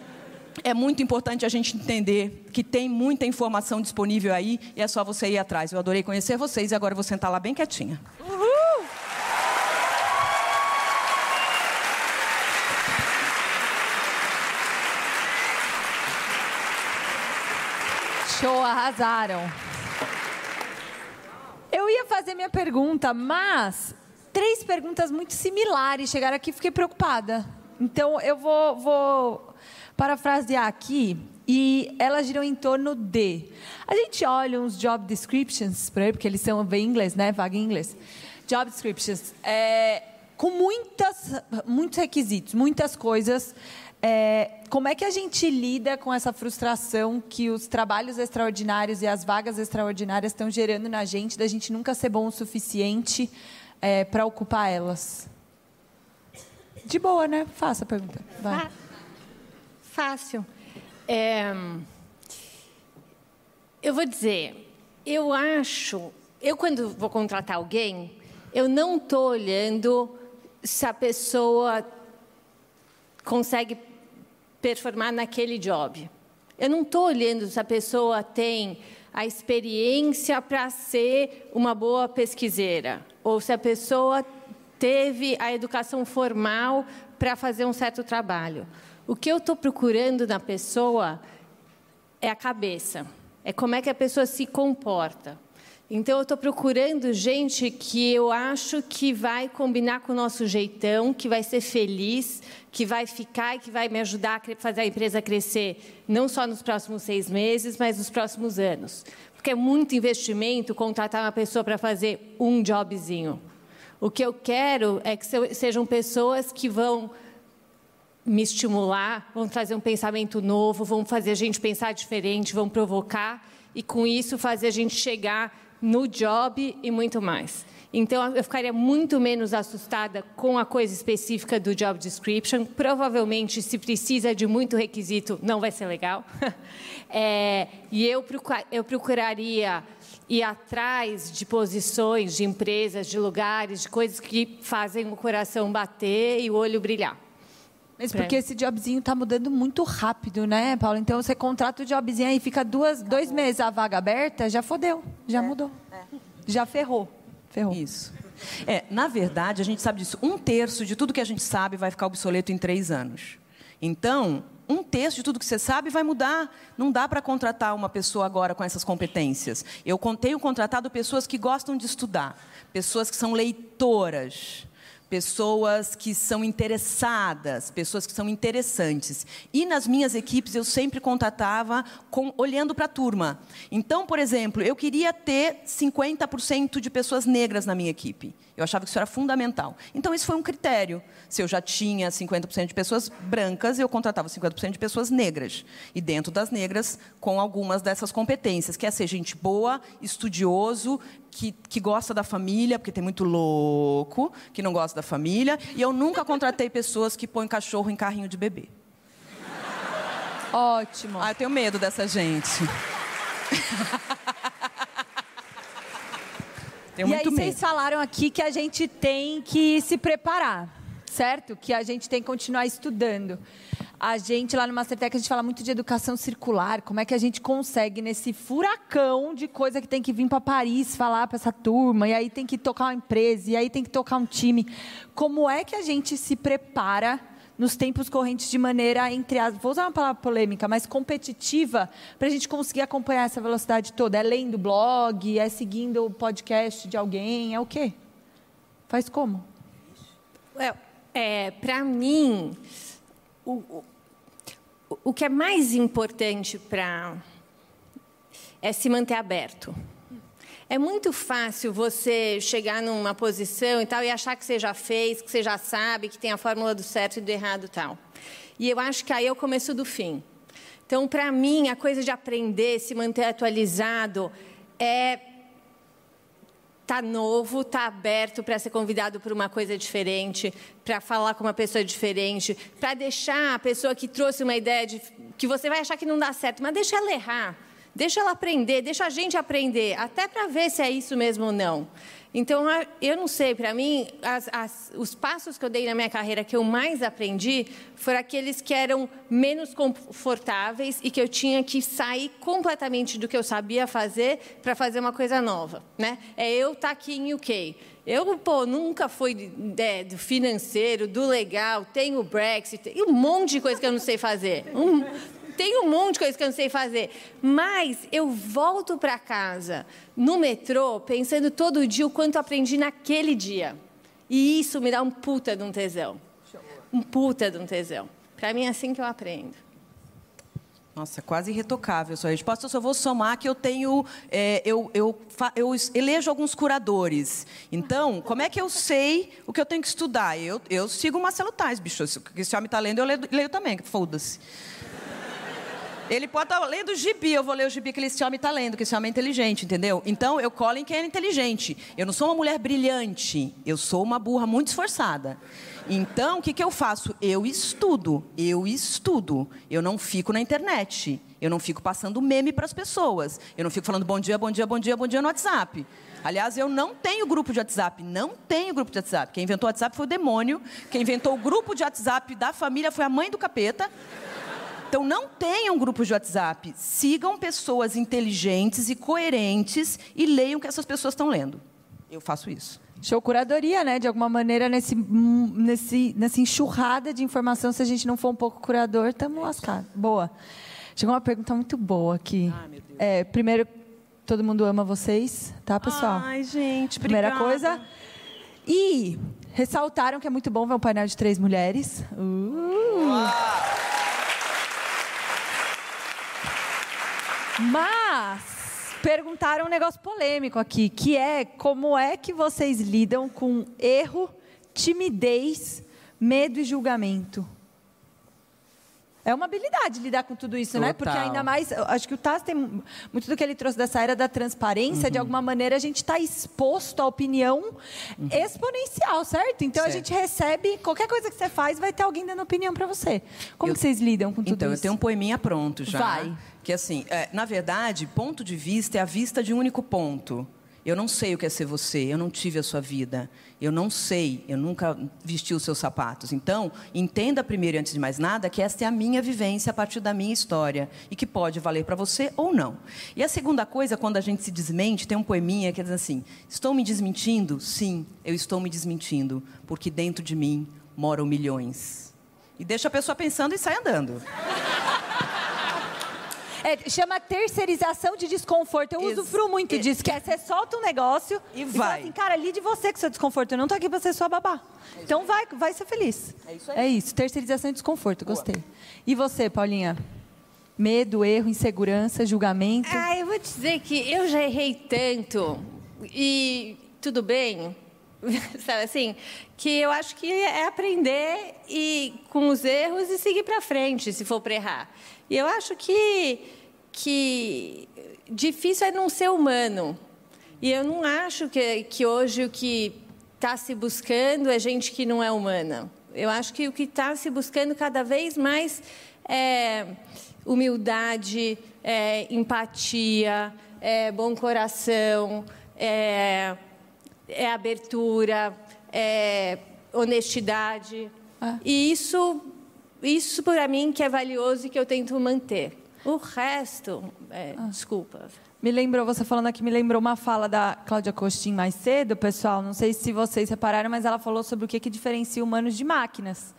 é muito importante a gente entender que tem muita informação disponível aí e é só você ir atrás. Eu adorei conhecer vocês e agora eu vou sentar lá bem quietinha. Show, arrasaram. Eu ia fazer minha pergunta, mas três perguntas muito similares chegaram aqui fiquei preocupada. Então eu vou, vou parafrasear aqui e elas giram em torno de. A gente olha uns job descriptions, porque eles são bem inglês, né? Vaga em inglês. Job descriptions. É, com muitas, muitos requisitos, muitas coisas é, como é que a gente lida com essa frustração que os trabalhos extraordinários e as vagas extraordinárias estão gerando na gente, da gente nunca ser bom o suficiente é, para ocupar elas? De boa, né? Faça a pergunta. Vai. Fácil. É, eu vou dizer, eu acho, eu quando vou contratar alguém, eu não estou olhando se a pessoa consegue performar naquele job. Eu não estou olhando se a pessoa tem a experiência para ser uma boa pesquiseira, ou se a pessoa teve a educação formal para fazer um certo trabalho. O que eu estou procurando na pessoa é a cabeça, é como é que a pessoa se comporta. Então, eu estou procurando gente que eu acho que vai combinar com o nosso jeitão, que vai ser feliz, que vai ficar e que vai me ajudar a fazer a empresa crescer, não só nos próximos seis meses, mas nos próximos anos. Porque é muito investimento contratar uma pessoa para fazer um jobzinho. O que eu quero é que sejam pessoas que vão me estimular, vão trazer um pensamento novo, vão fazer a gente pensar diferente, vão provocar e, com isso, fazer a gente chegar no job e muito mais. Então, eu ficaria muito menos assustada com a coisa específica do job description. Provavelmente, se precisa de muito requisito, não vai ser legal. É, e eu, eu procuraria ir atrás de posições, de empresas, de lugares, de coisas que fazem o coração bater e o olho brilhar. Mas porque esse jobzinho está mudando muito rápido, né, Paulo? Então você contrata o jobzinho aí, fica duas, dois meses a vaga aberta, já fodeu, já é, mudou. É. Já ferrou. Ferrou. Isso. É, na verdade, a gente sabe disso. Um terço de tudo que a gente sabe vai ficar obsoleto em três anos. Então, um terço de tudo que você sabe vai mudar. Não dá para contratar uma pessoa agora com essas competências. Eu tenho contratado pessoas que gostam de estudar, pessoas que são leitoras, pessoas que são interessadas, pessoas que são interessantes. E nas minhas equipes eu sempre contratava com, olhando para a turma. Então, por exemplo, eu queria ter 50% de pessoas negras na minha equipe. Eu achava que isso era fundamental. Então, esse foi um critério. Se eu já tinha 50% de pessoas brancas, eu contratava 50% de pessoas negras. E dentro das negras, com algumas dessas competências, que é ser gente boa, estudioso, que, que gosta da família, porque tem muito louco que não gosta da família. E eu nunca contratei pessoas que põem cachorro em carrinho de bebê. Ótimo. Ah, eu tenho medo dessa gente. Tenho e aí medo. vocês falaram aqui que a gente tem que se preparar, certo? Que a gente tem que continuar estudando. A gente lá no Mastertech a gente fala muito de educação circular, como é que a gente consegue nesse furacão de coisa que tem que vir para Paris falar para essa turma, e aí tem que tocar uma empresa, e aí tem que tocar um time. Como é que a gente se prepara nos tempos correntes de maneira, entre as, vou usar uma palavra polêmica, mas competitiva, para a gente conseguir acompanhar essa velocidade toda? É lendo blog, é seguindo o podcast de alguém, é o quê? Faz como? É, é para mim, o, o, o que é mais importante para é se manter aberto. É muito fácil você chegar numa posição e tal e achar que você já fez, que você já sabe, que tem a fórmula do certo e do errado e tal. E eu acho que aí é o começo do fim. Então, para mim, a coisa de aprender, se manter atualizado, é tá novo, tá aberto para ser convidado para uma coisa diferente, para falar com uma pessoa diferente, para deixar a pessoa que trouxe uma ideia de, que você vai achar que não dá certo, mas deixa ela errar. Deixa ela aprender, deixa a gente aprender, até para ver se é isso mesmo ou não. Então, eu não sei, para mim, as, as, os passos que eu dei na minha carreira que eu mais aprendi foram aqueles que eram menos confortáveis e que eu tinha que sair completamente do que eu sabia fazer para fazer uma coisa nova. Né? É eu estar tá aqui em UK. Eu, pô, nunca fui é, do financeiro, do legal, tenho o Brexit, e um monte de coisa que eu não sei fazer. Um, tem um monte de coisa que eu não sei fazer. Mas eu volto para casa no metrô pensando todo dia o quanto aprendi naquele dia. E isso me dá um puta de um tesão. Um puta de um tesão. Para mim é assim que eu aprendo. Nossa, quase irretocável sua resposta. Eu só vou somar que eu tenho. É, eu, eu, eu elejo alguns curadores. Então, como é que eu sei o que eu tenho que estudar? Eu, eu sigo o Marcelo Tais, bicho. Se esse homem está lendo, eu leio, leio também. Foda-se. Ele pode estar lendo o gibi, eu vou ler o gibi que esse homem está lendo, que esse homem é inteligente, entendeu? Então, eu colo em quem é inteligente. Eu não sou uma mulher brilhante, eu sou uma burra muito esforçada. Então, o que, que eu faço? Eu estudo, eu estudo. Eu não fico na internet. Eu não fico passando meme para as pessoas. Eu não fico falando bom dia, bom dia, bom dia, bom dia no WhatsApp. Aliás, eu não tenho grupo de WhatsApp, não tenho grupo de WhatsApp. Quem inventou o WhatsApp foi o demônio. Quem inventou o grupo de WhatsApp da família foi a mãe do capeta. Então, não tenham grupos de WhatsApp. Sigam pessoas inteligentes e coerentes e leiam o que essas pessoas estão lendo. Eu faço isso. Show curadoria, né? De alguma maneira, nesse, nesse, nessa enxurrada de informação, se a gente não for um pouco curador, estamos lascados. Boa. Chegou uma pergunta muito boa aqui. Ai, meu Deus. É, primeiro, todo mundo ama vocês, tá, pessoal? Ai, gente, Primeira coisa. E ressaltaram que é muito bom ver um painel de três mulheres. Uh. Uau. Mas perguntaram um negócio polêmico aqui, que é como é que vocês lidam com erro, timidez, medo e julgamento? É uma habilidade lidar com tudo isso, Total. né? Porque ainda mais, acho que o Taz tem muito do que ele trouxe dessa era da transparência, uhum. de alguma maneira a gente está exposto à opinião uhum. exponencial, certo? Então certo. a gente recebe, qualquer coisa que você faz, vai ter alguém dando opinião para você. Como eu, vocês lidam com tudo então, isso? Então, eu tenho um poeminha pronto já. Vai. Que assim, é, na verdade, ponto de vista é a vista de um único ponto. Eu não sei o que é ser você, eu não tive a sua vida, eu não sei, eu nunca vesti os seus sapatos. Então, entenda primeiro, antes de mais nada, que esta é a minha vivência a partir da minha história e que pode valer para você ou não. E a segunda coisa, quando a gente se desmente, tem um poeminha que diz assim: Estou me desmentindo? Sim, eu estou me desmentindo, porque dentro de mim moram milhões. E deixa a pessoa pensando e sai andando. É, chama terceirização de desconforto. Eu Isso. usufruo muito Isso. disso, que é você solta um negócio e, e vai. fala assim, cara, lide você com seu desconforto. Eu não tô aqui pra ser sua babá. É então vai, vai ser feliz. É isso aí. É isso, terceirização de desconforto, Boa. gostei. E você, Paulinha? Medo, erro, insegurança, julgamento? Ah, eu vou te dizer que eu já errei tanto. E tudo bem, sabe assim, que eu acho que é aprender e com os erros e seguir para frente, se for para errar. E eu acho que que difícil é não ser humano. E eu não acho que, que hoje o que está se buscando é gente que não é humana. Eu acho que o que está se buscando cada vez mais é humildade, é empatia, é bom coração, é, é abertura, é honestidade. Ah. E isso, isso para mim que é valioso e que eu tento manter. O resto, é, Ah. desculpa. Me lembrou, você falando aqui, me lembrou uma fala da Cláudia Costin mais cedo, pessoal. Não sei se vocês repararam, mas ela falou sobre o que, que diferencia humanos de máquinas.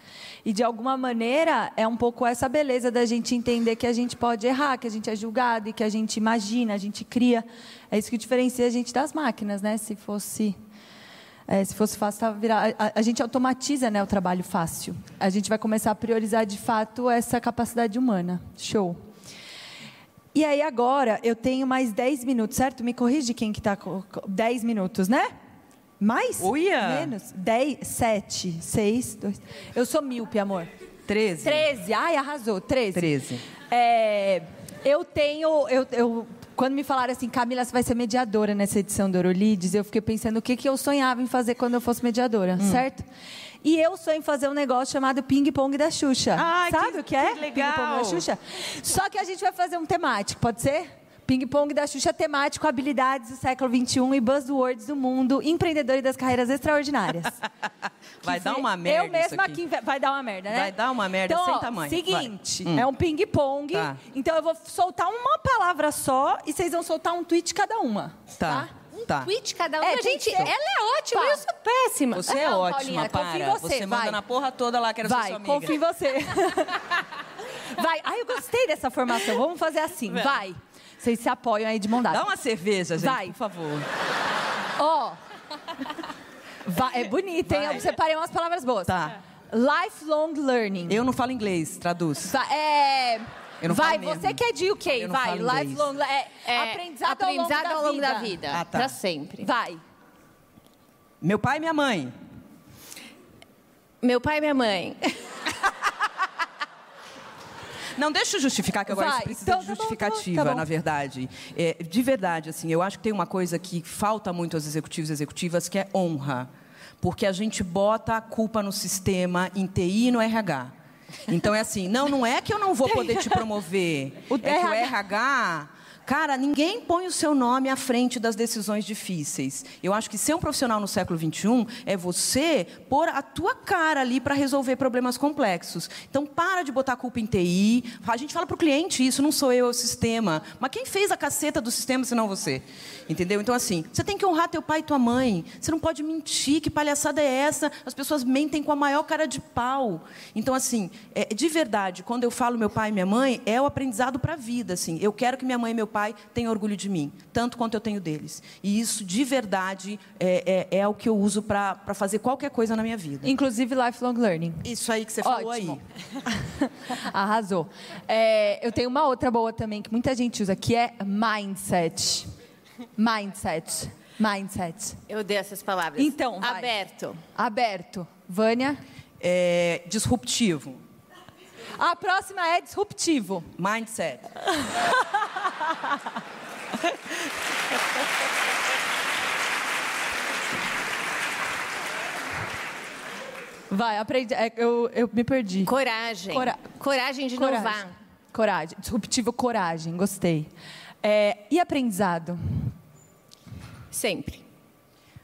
E, de alguma maneira, é um pouco essa beleza da gente entender que a gente pode errar, que a gente é julgado e que a gente imagina, a gente cria. É isso que diferencia a gente das máquinas, né? Se fosse. É, se fosse fácil, virar, a, a gente automatiza né, o trabalho fácil. A gente vai começar a priorizar, de fato, essa capacidade humana. Show. E aí agora eu tenho mais 10 minutos, certo? Me corrige quem que está com 10 minutos, né? Mais? Uia! Menos? 10, 7, 6, 2. Eu sou míope, amor. 13. 13. Ai, arrasou. 13. 13. É, eu tenho. Eu, eu- quando me falaram assim, Camila, você vai ser mediadora nessa edição do Eurolides, eu fiquei pensando o que, que eu sonhava em fazer quando eu fosse mediadora, Hum. certo? E eu sonho em fazer um negócio chamado Ping Pong da Xuxa. Ai, Sabe que- o que é? que legal. Ping Pong da Xuxa? Só que a gente vai fazer um temático, pode ser? Ping Pong da Xuxa temático, habilidades do século XXI e buzzwords do mundo, empreendedor e das carreiras extraordinárias. Vai dar uma merda. Eu mesma aqui. aqui vai dar uma merda, né? Vai dar uma merda então, sem ó, tamanho. Seguinte, Vai. Hum. é um ping-pong. Tá. Então eu vou soltar uma palavra só e vocês vão soltar um tweet cada uma. Tá. Tá. Tweet cada um. É, a gente, ser. ela é ótima, Pá. eu sou péssima. Você é Não, ótima, Paulinha, para. você, manda vai. na porra toda lá, quero ser Vai, sua amiga. confio em você. vai. Ai, eu gostei dessa formação. Vamos fazer assim. Vai. Vocês se apoiam aí de mão dada. Dá uma cerveja, gente, Vai. por favor. Ó. Vai, é bonito, hein? Vai. Eu separei umas palavras boas. Tá. Lifelong learning. Eu não falo inglês, traduz. Vai, é... Eu não vai falo mesmo. você que é de UK, Eu não vai. falo inglês. Lifelong é, É, aprendizado, aprendizado ao longo, da, vida. Ah, tá. Pra sempre. Vai. Meu pai e minha mãe. Meu pai e minha mãe. Não, deixa eu justificar, que agora Vai. isso precisa Então, de tá bom, tá bom, justificativa, tá bom. na verdade. É, de verdade, assim, eu acho que tem uma coisa que falta muito aos executivos e executivas, que é honra. Porque a gente bota a culpa no sistema, em TI e no RH. Então é assim, não, não é que eu não vou poder te promover. O é que o RH RH. Cara, ninguém põe o seu nome à frente das decisões difíceis. Eu acho que ser um profissional no século XXI é você pôr a tua cara ali para resolver problemas complexos. Então, para de botar culpa em TI. A gente fala para o cliente isso, não sou eu, é o sistema. Mas quem fez a caceta do sistema senão você? Entendeu? Então, assim, você tem que honrar teu pai e tua mãe. Você não pode mentir. Que palhaçada é essa? As pessoas mentem com a maior cara de pau. Então, assim, é, de verdade, quando eu falo meu pai e minha mãe, é o aprendizado para a vida. Assim. Eu quero que minha mãe e meu pai tenham orgulho de mim, tanto quanto eu tenho deles. E isso, de verdade, é, é, é o que eu uso para fazer qualquer coisa na minha vida. Inclusive lifelong learning. Isso aí que você falou Ótimo. aí. Arrasou. É, eu tenho uma outra boa também que muita gente usa, que é mindset. Mindset. Mindset. Eu odeio essas palavras. Então, vai. Aberto. Aberto. Vânia. É, disruptivo. A próxima é disruptivo. Mindset. Vai, aprendi. é, eu, eu me perdi. Coragem. Cora- Coragem de Coragem. inovar. Coragem. Disruptivo, coragem. Gostei. É, e aprendizado? Sempre.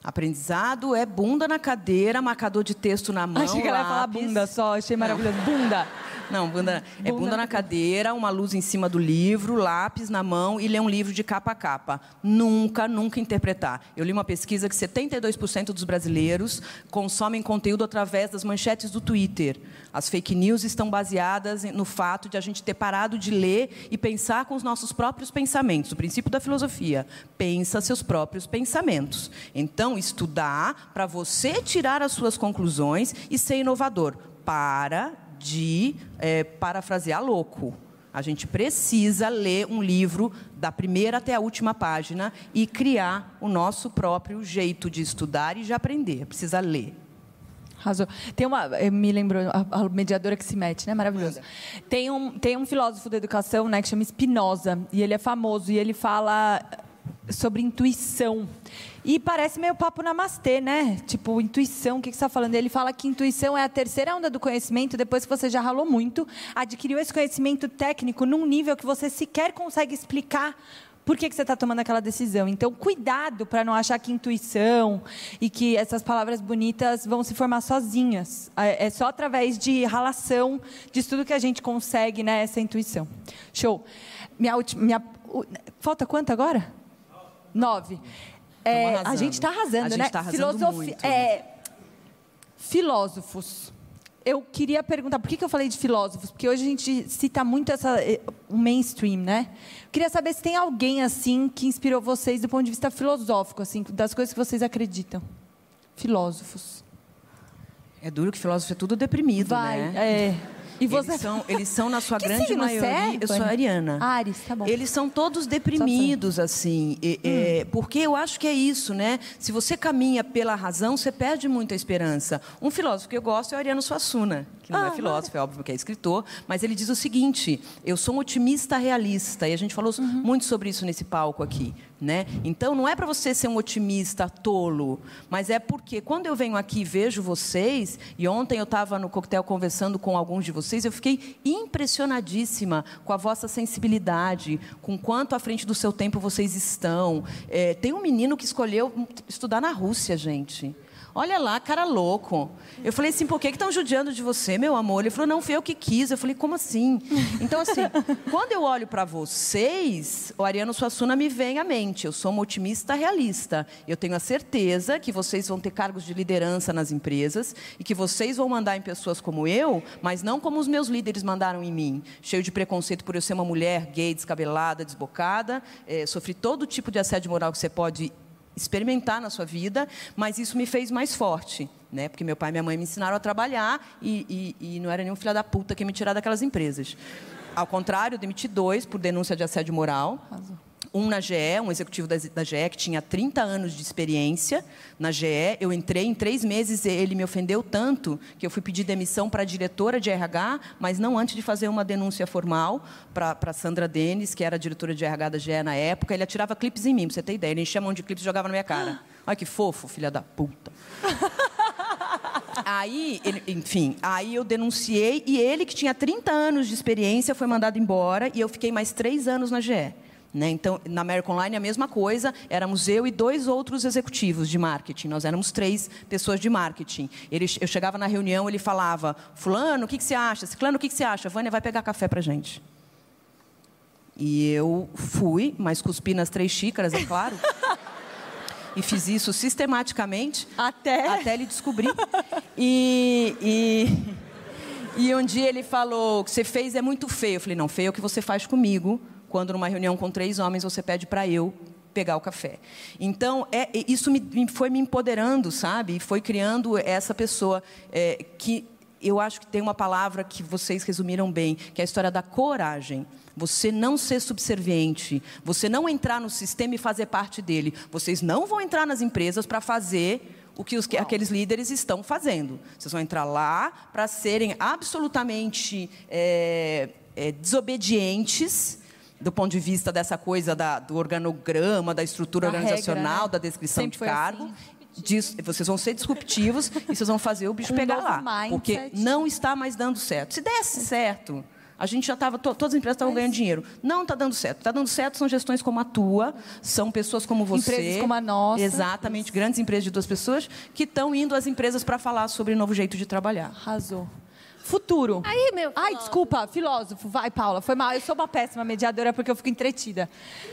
Aprendizado é bunda na cadeira, marcador de texto na mão. Achei que ela ia falar bunda só. Achei maravilhoso. Bunda. Não, bunda, é Bunda bunda na cadeira, uma luz em cima do livro, lápis na mão e ler um livro de capa a capa. Nunca, nunca interpretar. Eu li uma pesquisa que 72% dos brasileiros consomem conteúdo através das manchetes do Twitter. As fake news estão baseadas no fato de a gente ter parado de ler e pensar com os nossos próprios pensamentos. O princípio da filosofia. Pensa seus próprios pensamentos. Então, estudar para você tirar as suas conclusões e ser inovador. Para de é, parafrasear louco. A gente precisa ler um livro da primeira até a última página e criar o nosso próprio jeito de estudar e de aprender. Precisa ler. Arrasou. Tem uma, eh, me lembrou, a, a mediadora que se mete, né? Maravilhoso. Tem um, tem um filósofo da educação, né, que chama Spinoza, e ele é famoso, e ele fala sobre intuição. E parece meio papo namastê, né? Tipo, intuição, o que, você está falando? Ele fala que intuição é a terceira onda do conhecimento, depois que você já ralou muito, adquiriu esse conhecimento técnico num nível que você sequer consegue explicar por que, que você está tomando aquela decisão. Então, cuidado para não achar que intuição e que essas palavras bonitas vão se formar sozinhas. É é só através de relação, de estudo que a gente consegue né, essa intuição. Show. Minha última, minha, falta quanto agora? Nove. É, a gente está arrasando, A gente né? tá arrasando muito. É, filósofos. Eu queria perguntar, por que, que eu falei de filósofos? Porque hoje a gente cita muito essa, eh, o mainstream, né? Eu queria saber se tem alguém assim que inspirou vocês do ponto de vista filosófico, assim, das coisas que vocês acreditam. Filósofos. É duro que filósofo é tudo deprimido, Vai. né? É. E você? Eles são, eles são, na sua Que grande você maioria. é, eu sou ariana. Ares, tá bom. Eles são todos deprimidos, assim. e- é, porque eu acho que é isso, né? Se você caminha pela razão, você perde muita esperança. Um filósofo que eu gosto é o Ariano Suassuna, que não Ah, é filósofo, é óbvio que é escritor, mas ele diz o seguinte: eu sou um otimista realista. E a gente falou Uhum. muito sobre isso nesse palco aqui. Né? Então, não é para você ser um otimista tolo, mas é porque quando eu venho aqui e vejo vocês, e ontem eu estava no coquetel conversando com alguns de vocês, eu fiquei impressionadíssima com a vossa sensibilidade, com quanto à frente do seu tempo vocês estão. É, tem um menino que escolheu estudar na Rússia, gente. Olha lá, cara louco. Eu falei assim, por que estão judiando de você, meu amor? Ele falou, não, fui eu que quis. Eu falei, como assim? Então, assim, quando eu olho para vocês, o Ariano Suassuna me vem à mente. Eu sou uma otimista realista. Eu tenho a certeza que vocês vão ter cargos de liderança nas empresas e que vocês vão mandar em pessoas como eu, mas não como os meus líderes mandaram em mim. Cheio de preconceito por eu ser uma mulher gay, descabelada, desbocada. Eh, sofri todo tipo de assédio moral que você pode experimentar na sua vida, mas isso me fez mais forte, né? Porque meu pai e minha mãe me ensinaram a trabalhar e, e, e não era nenhum filho da puta que me tirar daquelas empresas. Ao contrário, eu demiti dois por denúncia de assédio moral. Um na GE, um executivo da, da GE, que tinha 30 anos de experiência na GE. Eu entrei em três meses, ele me ofendeu tanto que eu fui pedir demissão para a diretora de RH, mas não antes de fazer uma denúncia formal para Sandra Denis, que era a diretora de RH da GE na época. Ele atirava clipes em mim, para você ter ideia. Ele enchia a mão de clipes e jogava na minha cara. Olha que fofo, filha da puta. Aí, ele- enfim, aí eu denunciei e ele, que tinha 30 anos de experiência, foi mandado embora e eu fiquei mais três anos na GE. Né? Então, na American Online, a mesma coisa. Éramos eu e dois outros executivos de marketing. Nós éramos três pessoas de marketing. Ele, eu chegava na reunião, ele falava: Fulano, o que, que você acha? Ciclano, o que, que você acha? Vânia, vai pegar café para gente. E eu fui, mas cuspi nas três xícaras, é claro. e fiz isso sistematicamente Até? até ele descobrir. E, e, e um dia ele falou: o que você fez é muito feio. Eu falei: não, feio é o que você faz comigo, quando numa reunião com três homens você pede para eu pegar o café. Então, é, isso me, foi me empoderando, sabe? E foi criando essa pessoa é, que eu acho que tem uma palavra que vocês resumiram bem, que é a história da coragem. Você não ser subserviente, você não entrar no sistema e fazer parte dele. Vocês não vão entrar nas empresas para fazer o que, os, que aqueles líderes estão fazendo. Vocês vão entrar lá para serem absolutamente é, é, desobedientes do ponto de vista dessa coisa da, do organograma, da estrutura organizacional, regra, né? da descrição Sempre de cargo. assim. Dis- vocês vão ser disruptivos e vocês vão fazer o bicho Um pegar lá. mindset. Porque não está mais dando certo. Se desse certo, a gente já estava. todas as empresas estavam ganhando dinheiro. Não está dando certo. Está dando certo são gestões como a tua, são pessoas como você. Empresas como a nossa. Exatamente, grandes empresas de duas pessoas que estão indo às empresas para falar sobre novo jeito de trabalhar. Arrasou. Futuro. Aí, meu Ai, filósofo. desculpa, filósofo. Vai, Paula. Foi mal. Eu sou uma péssima mediadora porque eu fico entretida.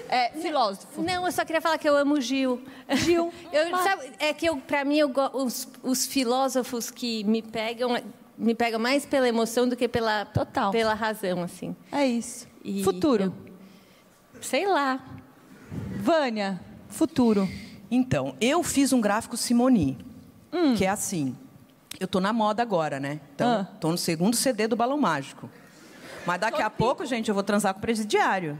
É, filósofo. Não, eu só queria falar que eu amo Gil. Gil. Eu, Mas- sabe, é que eu, para mim eu os, os filósofos que me pegam me pegam mais pela emoção do que pela Total. pela razão assim. É isso. E Futuro. Sei lá. Vânia. Futuro. Então, eu fiz um gráfico Simoni, Hum. que é assim. Eu tô na moda agora, né? Então, Ah. tô no segundo CD do Balão Mágico. Mas daqui a pouco, gente, eu vou transar com o presidiário.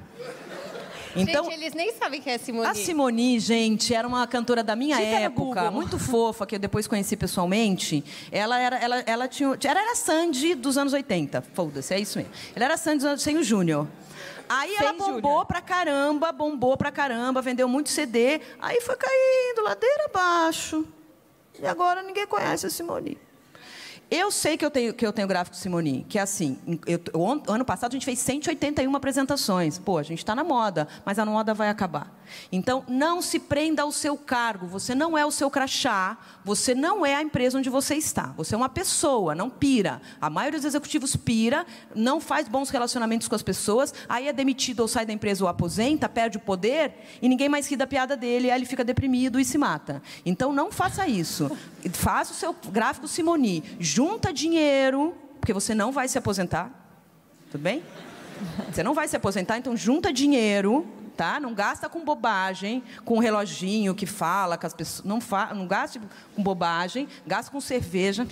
Então, Gente, eles nem sabem quem é Simone. a Simoni, gente, era uma cantora da minha época, muito fofa, que eu depois conheci pessoalmente. Ela era, ela, ela tinha, ela era a Sandy dos anos 80. Foda-se, é isso mesmo. Ela era a Sandy dos anos- sem o Júnior. Aí ela Sem bombou Júnior. pra caramba, bombou pra caramba, vendeu muito CD. Aí foi caindo, ladeira abaixo. E agora ninguém conhece a Simone. Eu sei que eu tenho, que eu tenho gráfico Simoni, que é assim, eu, ano passado a gente fez 181 apresentações. Pô, a gente está na moda, mas a moda vai acabar. Então, não se prenda ao seu cargo. Você não é o seu crachá, você não é a empresa onde você está. Você é uma pessoa, não pira. A maioria dos executivos pira, não faz bons relacionamentos com as pessoas, aí é demitido ou sai da empresa ou aposenta, perde o poder e ninguém mais ri da piada dele, aí ele fica deprimido e se mata. Então, não faça isso. Faça o seu gráfico Simoni. Junta dinheiro, porque você não vai se aposentar. Tudo bem? Você não vai se aposentar, então junta dinheiro tá? Não gasta com bobagem, com um reloginho que fala com as pessoas. Não, fa, não gaste com bobagem, gasta com cerveja.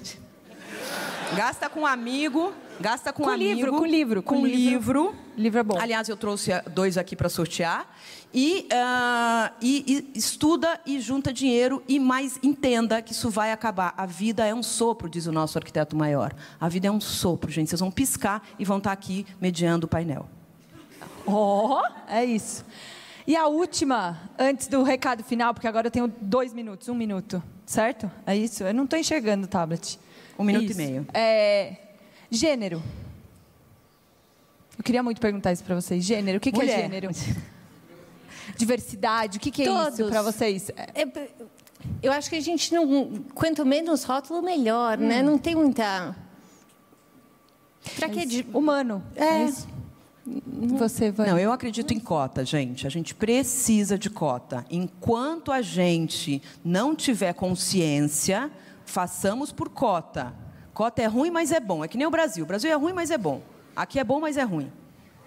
Gasta com amigo, gasta com, com amigo, livro, com livro, com, com livro. livro. Livro é bom. Aliás, eu trouxe dois aqui para sortear. E, uh, e, e, estuda e junta dinheiro e mais entenda que isso vai acabar. A vida é um sopro, diz o nosso arquiteto maior. A vida é um sopro, gente. Vocês vão piscar e vão estar aqui mediando o painel. Oh, é isso. E a última, antes do recado final, porque agora eu tenho dois minutos, um minuto, certo? É isso? Eu não estou enxergando o tablet. Um minuto isso. e meio. É, gênero. Eu queria muito perguntar isso para vocês. Gênero, o que, que é gênero? Diversidade, o que, que é Todos. isso para vocês? É, eu acho que a gente não. Quanto menos rótulo, melhor, né? hum. né? Não tem muita. Para é que? De... Humano. É. é isso. Você vai. Não, eu acredito em cota, gente. A gente precisa de cota. Enquanto a gente não tiver consciência, façamos por cota. Cota é ruim, mas é bom. É que nem o Brasil. O Brasil é ruim, mas é bom. Aqui é bom, mas é ruim.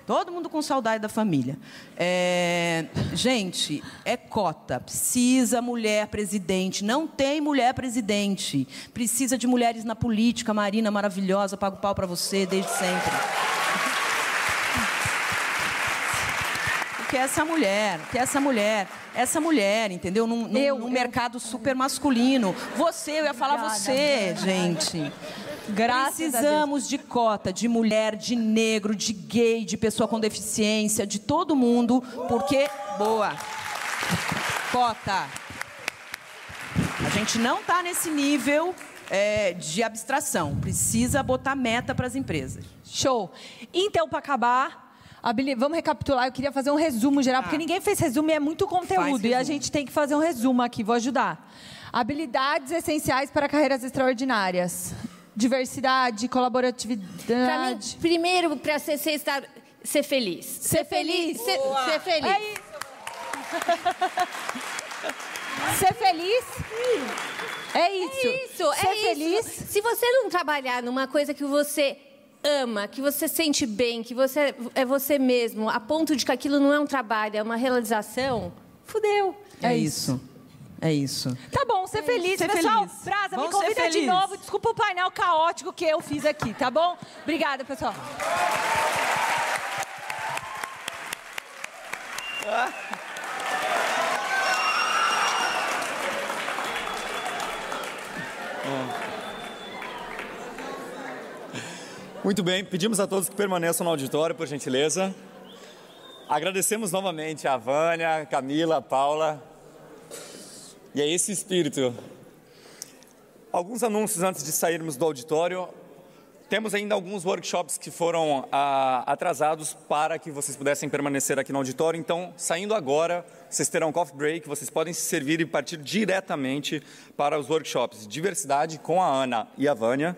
Todo mundo com saudade da família. É... Gente, é cota. Precisa mulher presidente. Não tem mulher presidente. Precisa de mulheres na política. Marina maravilhosa, pago pau para você desde sempre. Que essa mulher, que essa mulher, essa mulher, entendeu? Num, num, eu, num eu... mercado super masculino. Você, eu ia falar Obrigada, você, gente. Graças Precisamos de cota de mulher, de negro, de gay, de pessoa com deficiência, de todo mundo, porque boa. Cota. A gente não está nesse nível é, de abstração. Precisa botar meta para as empresas. Show. Então, para acabar, Vamos recapitular, eu queria fazer um resumo geral, ah. porque ninguém fez resumo e é muito conteúdo. E a gente tem que fazer um resumo aqui, vou ajudar. Habilidades essenciais para carreiras extraordinárias. Diversidade, colaboratividade. Pra mim, primeiro, para ser, ser, estar, ser feliz. Ser, ser feliz. Ser, ser, feliz. É isso. ser feliz? É isso. É isso. Ser é feliz. Isso. Se você não trabalhar numa coisa que você ama, que você sente bem, que você é você mesmo, a ponto de que aquilo não é um trabalho, é uma realização, fudeu. É, é isso. É isso. Tá bom, ser é feliz, ser pessoal. Feliz. Brasa, Vamos me convida de novo. Desculpa o painel caótico que eu fiz aqui, tá bom? Obrigada, pessoal. Ah. Muito bem, pedimos a todos que permaneçam no auditório, por gentileza. Agradecemos novamente a Vânia, Camila, Paula. E é esse espírito. Alguns anúncios antes de sairmos do auditório. Temos ainda alguns workshops que foram ah, atrasados para que vocês pudessem permanecer aqui no auditório. Então, saindo agora, vocês terão coffee break, vocês podem se servir e partir diretamente para os workshops Diversidade com a Ana e a Vânia,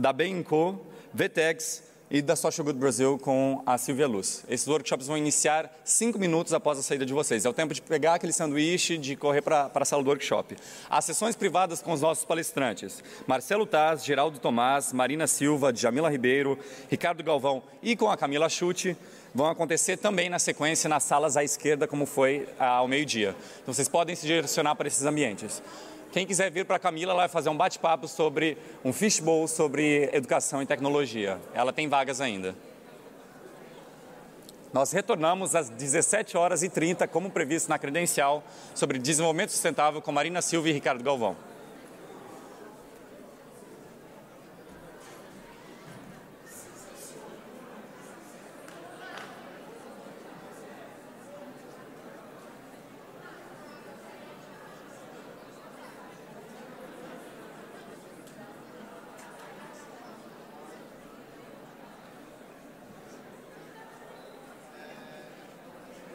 da Co VTEX e da Social Good Brasil com a Silvia Luz. Esses workshops vão iniciar cinco minutos após a saída de vocês. É o tempo de pegar aquele sanduíche, de correr para a sala do workshop. As sessões privadas com os nossos palestrantes, Marcelo Taz, Geraldo Tomás, Marina Silva, Jamila Ribeiro, Ricardo Galvão e com a Camila Chute, vão acontecer também na sequência nas salas à esquerda, como foi ao meio-dia. Então vocês podem se direcionar para esses ambientes. Quem quiser vir para a Camila, ela vai fazer um bate-papo sobre um fishbowl sobre educação e tecnologia. Ela tem vagas ainda. Nós retornamos às 17 horas e 30, como previsto na credencial, sobre desenvolvimento sustentável com Marina Silva e Ricardo Galvão.